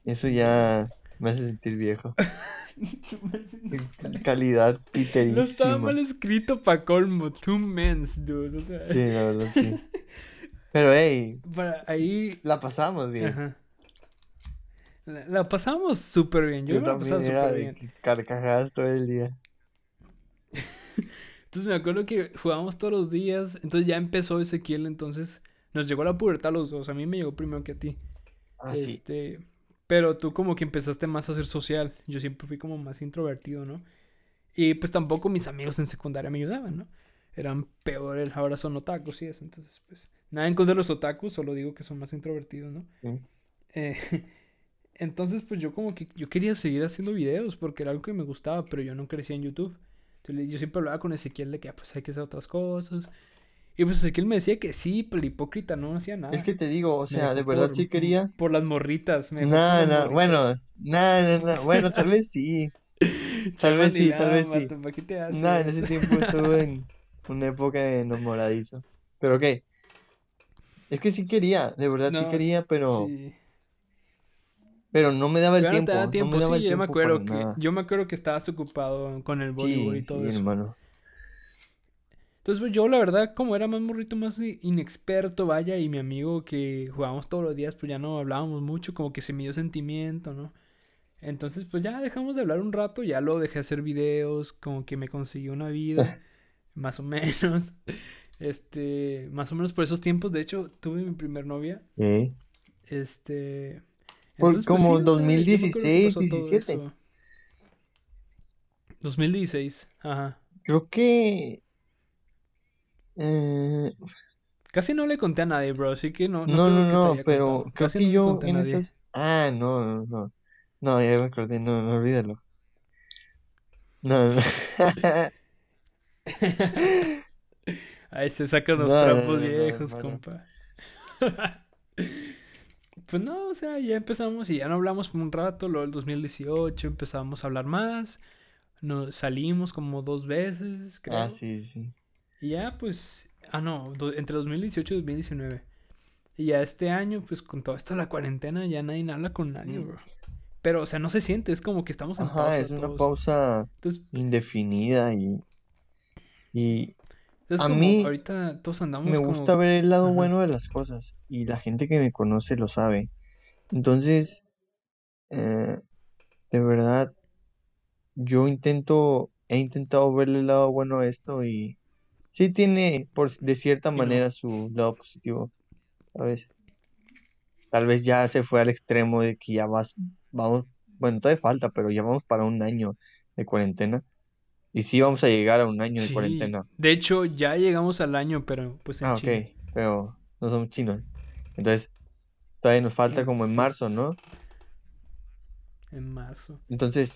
S1: Eso ya me hace sentir viejo. Calidad piterísima.
S2: No estaba mal escrito para colmo. Two men's, dude.
S1: Sí, la verdad, sí. Pero, hey.
S2: Para ahí.
S1: La pasamos bien. Ajá.
S2: La, pasamos súper bien. Yo, la pasaba súper bien.
S1: Carcajadas todo el día.
S2: entonces me acuerdo que jugábamos todos los días. Entonces ya empezó Ezequiel. Entonces nos llegó la pubertad a los dos. A mí me llegó primero que a ti.
S1: Ah,
S2: este, Pero tú como que empezaste más a ser social. Yo siempre fui como más introvertido, ¿no? Y pues tampoco mis amigos en secundaria me ayudaban, ¿no? Eran peores, ahora son otakus y eso. Entonces, pues, nada en contra de los otakus, solo digo que son más introvertidos, ¿no? Eh, entonces, pues yo como que yo quería seguir haciendo videos porque era algo que me gustaba, pero yo no crecía en YouTube. Entonces yo siempre hablaba con Ezequiel de que ah, pues hay que hacer otras cosas. Y pues Ezequiel me decía que sí, pero el hipócrita no hacía nada.
S1: Es que te digo, o sea, de verdad sí quería.
S2: Por las morritas.
S1: No, no, bueno, no, no, no, bueno, tal vez sí. Tal vez sí, tal vez sí. No, en ese tiempo estuve en una época de enamoradizo. Pero ok. Es que sí quería, de verdad sí quería, pero. Pero no me daba el tiempo. No me daba
S2: sí,
S1: el
S2: yo me acuerdo que yo me acuerdo que estabas ocupado con el voleibol y todo sí, eso. hermano. Entonces, pues yo la verdad, como era más morrito, más inexperto, vaya, y mi amigo que jugábamos todos los días, pues ya no hablábamos mucho, como que se me dio sentimiento, ¿no? Entonces, pues ya dejamos de hablar un rato, ya lo dejé hacer videos, como que me consiguió una vida, más o menos. Este, más o menos por esos tiempos, de hecho, tuve mi primer novia.
S1: ¿Eh?
S2: Este,
S1: pues, como 2016, 17.
S2: 2016, ajá.
S1: Creo que... Eh...
S2: Casi no le conté a nadie, bro, así que no.
S1: No, no, no, pero creo que yo en esas. Ah, no, no, no. No, ya recordé, no, no, olvídalo. No, no.
S2: Ahí se sacan los trapos viejos, compa. Pues no, o sea, ya empezamos y ya no hablamos por un rato. Luego el 2018 empezamos a hablar más. Nos salimos como dos veces, creo.
S1: Ah, sí, sí.
S2: Y ya, pues. Ah, no, entre 2018 y 2019. Y ya este año, pues con todo esto de la cuarentena, ya nadie habla con nadie, mm. bro. Pero, o sea, no se siente, es como que estamos en
S1: Ajá,
S2: pausa
S1: es una
S2: todos.
S1: pausa
S2: Entonces,
S1: indefinida y, y a mí
S2: ahorita todos
S1: me
S2: andamos
S1: gusta
S2: como...
S1: ver el lado
S2: Ajá.
S1: bueno de las cosas y la gente que me conoce lo sabe. Entonces, eh, de verdad, yo intento, he intentado verle el lado bueno a esto y sí tiene, por, de cierta manera, su lado positivo. Tal vez ya se fue al extremo de que ya vas, vamos, bueno, todavía falta, pero ya vamos para un año de cuarentena. Y sí vamos a llegar a un año de cuarentena.
S2: De hecho, ya llegamos al año, pero pues en
S1: Ah,
S2: China.
S1: ok, pero no somos chinos. Entonces, todavía nos falta como en marzo, ¿no?
S2: en marzo.
S1: Entonces,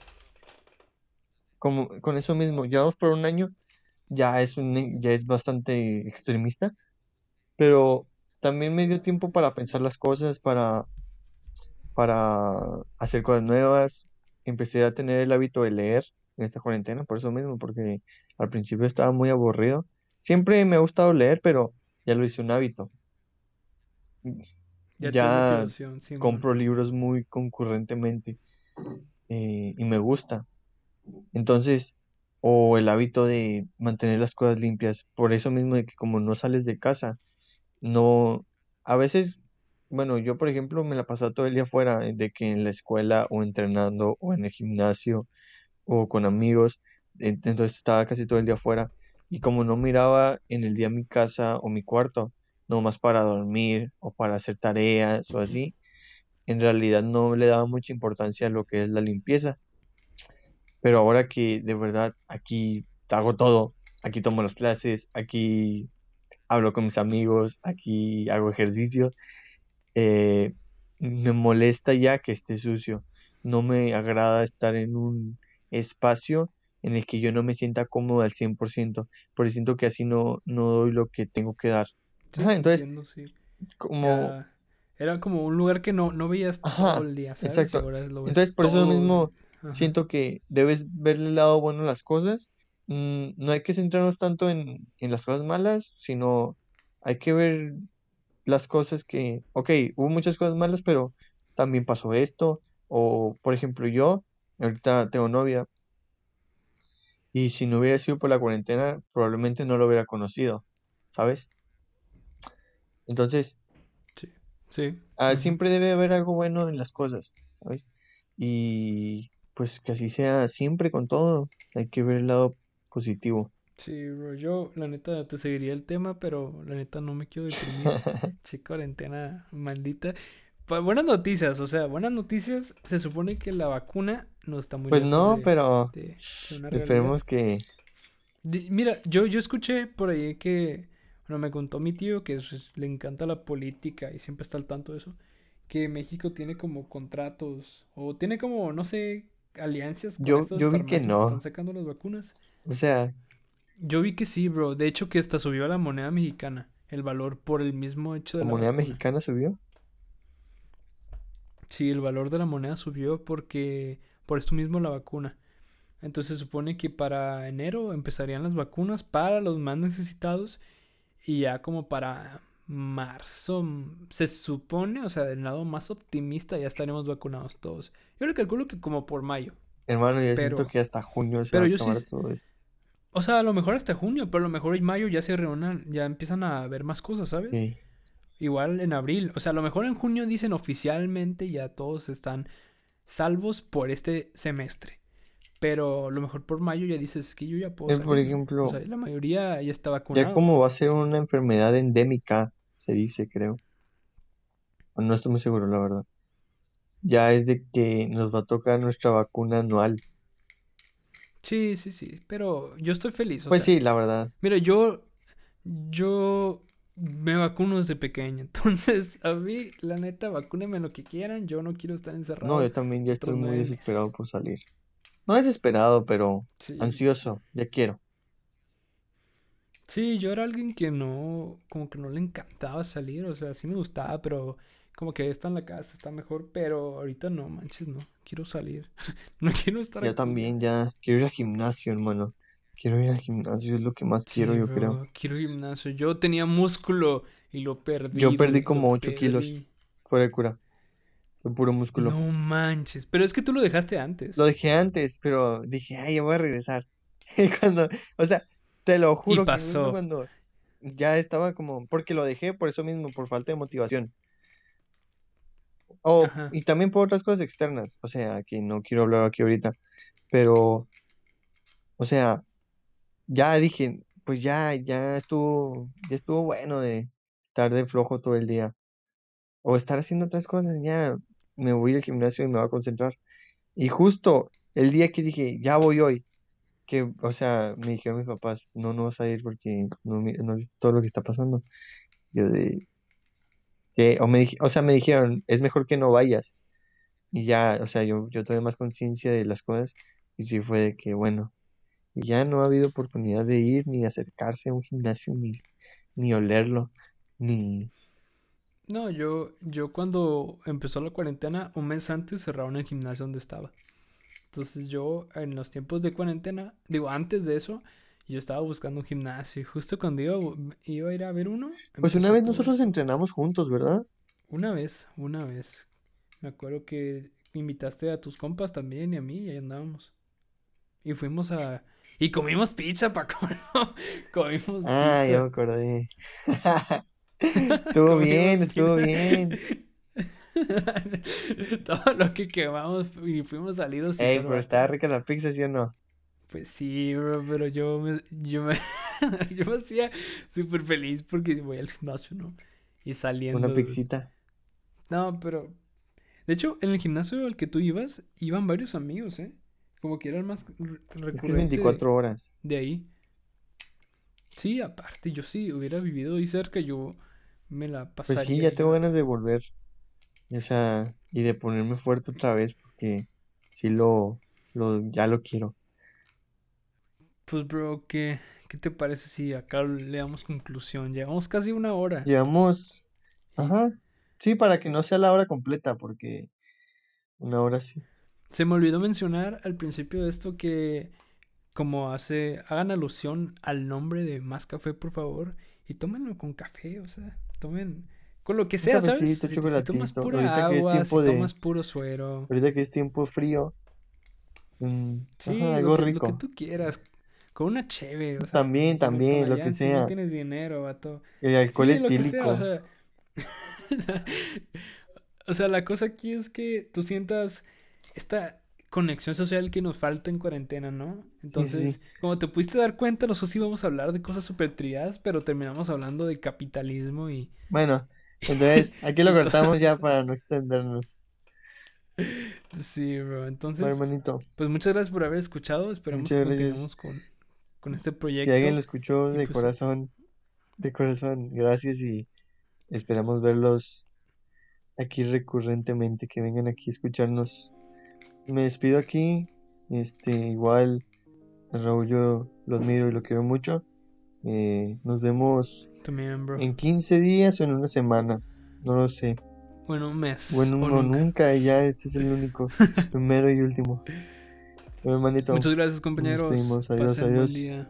S1: como con eso mismo, llevamos por un año, ya es un, ya es bastante extremista, pero también me dio tiempo para pensar las cosas, para, para hacer cosas nuevas. Empecé a tener el hábito de leer en esta cuarentena, por eso mismo, porque al principio estaba muy aburrido. Siempre me ha gustado leer, pero ya lo hice un hábito.
S2: Ya
S1: Ya compro libros muy concurrentemente eh, y me gusta. Entonces, o el hábito de mantener las cosas limpias, por eso mismo de que como no sales de casa, no, a veces, bueno, yo por ejemplo me la pasaba todo el día afuera, eh, de que en la escuela o entrenando o en el gimnasio o con amigos, en- entonces estaba casi todo el día afuera y como no miraba en el día mi casa o mi cuarto, nomás para dormir o para hacer tareas o así, en realidad no le daba mucha importancia a lo que es la limpieza. Pero ahora que de verdad aquí hago todo, aquí tomo las clases, aquí hablo con mis amigos, aquí hago ejercicio, eh, me molesta ya que esté sucio. No me agrada estar en un espacio en el que yo no me sienta cómodo al 100%, porque siento que así no, no doy lo que tengo que dar. Ajá, entonces,
S2: entiendo, sí.
S1: como,
S2: Ya era como un lugar que no, no veías todo el día,
S1: exacto.
S2: ahora lo ves
S1: Entonces, por eso mismo
S2: Ajá.
S1: siento que debes verle el lado bueno a las cosas. Mm, no hay que centrarnos tanto en, en las cosas malas, sino hay que ver las cosas que, ok, hubo muchas cosas malas, pero también pasó esto. O, por ejemplo, yo ahorita tengo novia y si no hubiera sido por la cuarentena, probablemente no lo hubiera conocido, ¿sabes? Entonces,
S2: Sí, sí.
S1: ah, siempre debe haber algo bueno en las cosas, ¿sabes? Y pues que así sea siempre con todo, hay que ver el lado positivo.
S2: Sí, bro, yo la neta te seguiría el tema, pero la neta no me quiero deprimir. Che, cuarentena maldita. Pa- buenas noticias, o sea, buenas noticias. Se supone que la vacuna no está muy
S1: Pues no,
S2: de,
S1: pero
S2: de realidad.
S1: esperemos que...
S2: Mira, yo, yo escuché por ahí que, bueno, me contó mi tío que es- le encanta la política y siempre está al tanto de eso, que México tiene como contratos o tiene como, no sé, alianzas con
S1: Yo, vi que
S2: que están
S1: no.
S2: sacando las vacunas.
S1: O sea,
S2: Yo vi que sí, bro. De hecho, que hasta subió a la moneda mexicana el valor por el mismo hecho de
S1: ¿la
S2: la
S1: moneda
S2: vacuna.
S1: mexicana subió?
S2: Sí, el valor de la moneda subió porque por esto mismo la vacuna. Entonces se supone que para enero empezarían las vacunas para los más necesitados y ya como para marzo mm, se supone, o sea, del lado más optimista ya estaremos vacunados todos. Yo le calculo que como por mayo,
S1: Hermano, yo siento que hasta junio se
S2: pero
S1: va a
S2: yo sí
S1: acabar todo esto.
S2: o sea, a lo mejor hasta junio, pero a lo mejor en mayo ya se reúnan, ya empiezan a ver más cosas, ¿sabes?
S1: Sí.
S2: Igual en abril, o sea, a lo mejor en junio dicen oficialmente ya todos están salvos por este semestre. Pero a lo mejor por mayo ya dices que yo ya puedo
S1: Eh, por
S2: salir, ¿no? O
S1: ejemplo,
S2: sea, la mayoría ya está
S1: ya
S2: vacunado.
S1: como va a ser una enfermedad endémica, se dice, creo. No estoy muy seguro, la verdad. Ya es de que nos va a tocar nuestra vacuna anual.
S2: Sí, sí, sí, pero yo estoy feliz, o
S1: Pues
S2: sea,
S1: sí, la verdad.
S2: mira, yo, yo me vacuno desde pequeño, entonces a mí, la neta, vacúnenme lo que quieran, yo no quiero estar
S1: No,
S2: encerrado
S1: yo también ya estoy muy desesperado por salir. No desesperado, pero
S2: Sí,
S1: ansioso. Ya quiero.
S2: Sí, yo era alguien que no, como que no le encantaba salir, o sea, sí me gustaba, pero como que está en la casa, está mejor, pero ahorita no, manches, no, quiero salir, no quiero estar
S1: Ya
S2: aquí.
S1: también, ya quiero ir al gimnasio, hermano. Quiero ir al gimnasio, es lo que más quiero,
S2: Sí,
S1: yo creo.
S2: bro, quiero gimnasio. Yo tenía músculo y lo perdí,
S1: Yo perdí como
S2: lo
S1: 8 kilos fuera de cura. de puro músculo.
S2: No manches. Pero es que tú lo dejaste antes.
S1: Lo dejé antes, pero dije, ay, ya voy a regresar. Y cuando, o sea, te lo juro que justo
S2: pasó.
S1: cuando ya estaba como, porque lo dejé por eso mismo, por falta de motivación. Oh, y también por otras cosas externas, o sea, que no quiero hablar aquí ahorita, pero, o sea, ya dije, pues ya, ya estuvo, ya estuvo bueno de estar de flojo todo el día, o estar haciendo otras cosas, ya me voy al gimnasio y me voy a concentrar. Y justo el día que dije, ya voy hoy, que, o sea, me dijeron mis papás, no, no vas a ir porque no, no todo lo que está pasando. Yo de, que, o, me, o sea, me dijeron, es mejor que no vayas. Y ya, o sea, yo, yo tuve más conciencia de las cosas y sí fue de que, bueno, ya no ha habido oportunidad de ir ni acercarse a un gimnasio, ni, ni olerlo, ni...
S2: No, yo, yo cuando empezó la cuarentena, un mes antes cerraron el gimnasio donde estaba. Entonces yo en los tiempos de cuarentena, digo, antes de eso, yo estaba buscando un gimnasio y justo cuando iba, iba a ir a ver uno,
S1: Pues una vez nosotros entrenamos juntos, ¿verdad?
S2: Una vez, una vez. Me acuerdo que invitaste a tus compas también y a mí y ahí andábamos. Y fuimos a... Y comimos pizza, Paco. Comimos
S1: Ah, ya me
S2: pizza.
S1: acordé. Estuvo bien, estuvo
S2: pizza.
S1: bien.
S2: Todo lo que quemamos y fuimos salidos
S1: Ey, pero estaba rica la pizza, ¿sí o no?
S2: Pues sí, bro, pero yo me, yo me, yo me hacía súper feliz porque voy al gimnasio, ¿no? Y
S1: Una
S2: saliendo. de-
S1: pixita.
S2: No, pero. De hecho, en el gimnasio al que tú ibas, iban varios amigos, ¿eh? Como que era el más re-
S1: Es que es
S2: recurrente de,
S1: 24 horas.
S2: de ahí. Sí, aparte, yo sí hubiera vivido ahí cerca, yo me la
S1: Pues sí,
S2: pasaría
S1: ya tengo ganas de volver. O sea, y de ponerme fuerte otra vez porque sí lo, lo, ya lo quiero.
S2: Pues, bro, ¿qué, qué te parece si acá le damos conclusión? Llevamos casi una hora.
S1: Llevamos, ajá, sí, para que no sea la hora completa, porque una hora sí.
S2: se me olvidó mencionar al principio de esto que como hace, hagan alusión al nombre de Más Café, por favor, y tómenlo con café, o sea, tomen con lo que sea, ¿sabes? Si, si tomas pura
S1: Ahorita que es
S2: agua, si
S1: tiempo de,
S2: tomas puro suero,
S1: ahorita que es tiempo frío, mm, ajá,
S2: sí, lo
S1: algo
S2: que, lo que
S1: rico.
S2: tú quieras, con una cheve, o sea,
S1: También, también, lo que
S2: si no
S1: sea.
S2: tienes dinero, vato.
S1: El alcohol
S2: Sí, lo que sea, o
S1: etílico.
S2: sea. O sea, la cosa aquí es que tú sientas esta conexión social que nos falta en cuarentena, ¿no?
S1: Sí,
S2: Entonces,
S1: sí.
S2: como te pudiste dar cuenta, nosotros íbamos a hablar de cosas súper triadas, pero terminamos hablando de capitalismo y,
S1: Bueno, entonces aquí lo cortamos ya para no extendernos.
S2: Sí, bro. Entonces,
S1: hermanito,
S2: pues muchas gracias por haber escuchado. Esperamos que continuemos con, con este
S1: Si alguien
S2: proyecto.
S1: lo escuchó de
S2: pues,
S1: corazón, de corazón, gracias y esperamos verlos aquí recurrentemente, que vengan aquí a escucharnos. Me despido aquí, este, igual Raúl yo lo admiro y lo quiero mucho. Eh, nos vemos
S2: también, bro.
S1: en 15 días o en una semana, no lo sé.
S2: Bueno, un mes
S1: Bueno,
S2: o
S1: o
S2: nunca.
S1: nunca, ya este es el único, primero y último. Pero hermanito,
S2: Muchas gracias,
S1: nos
S2: compañeros.
S1: despedimos, adiós,
S2: Pasen buen
S1: adiós.
S2: día.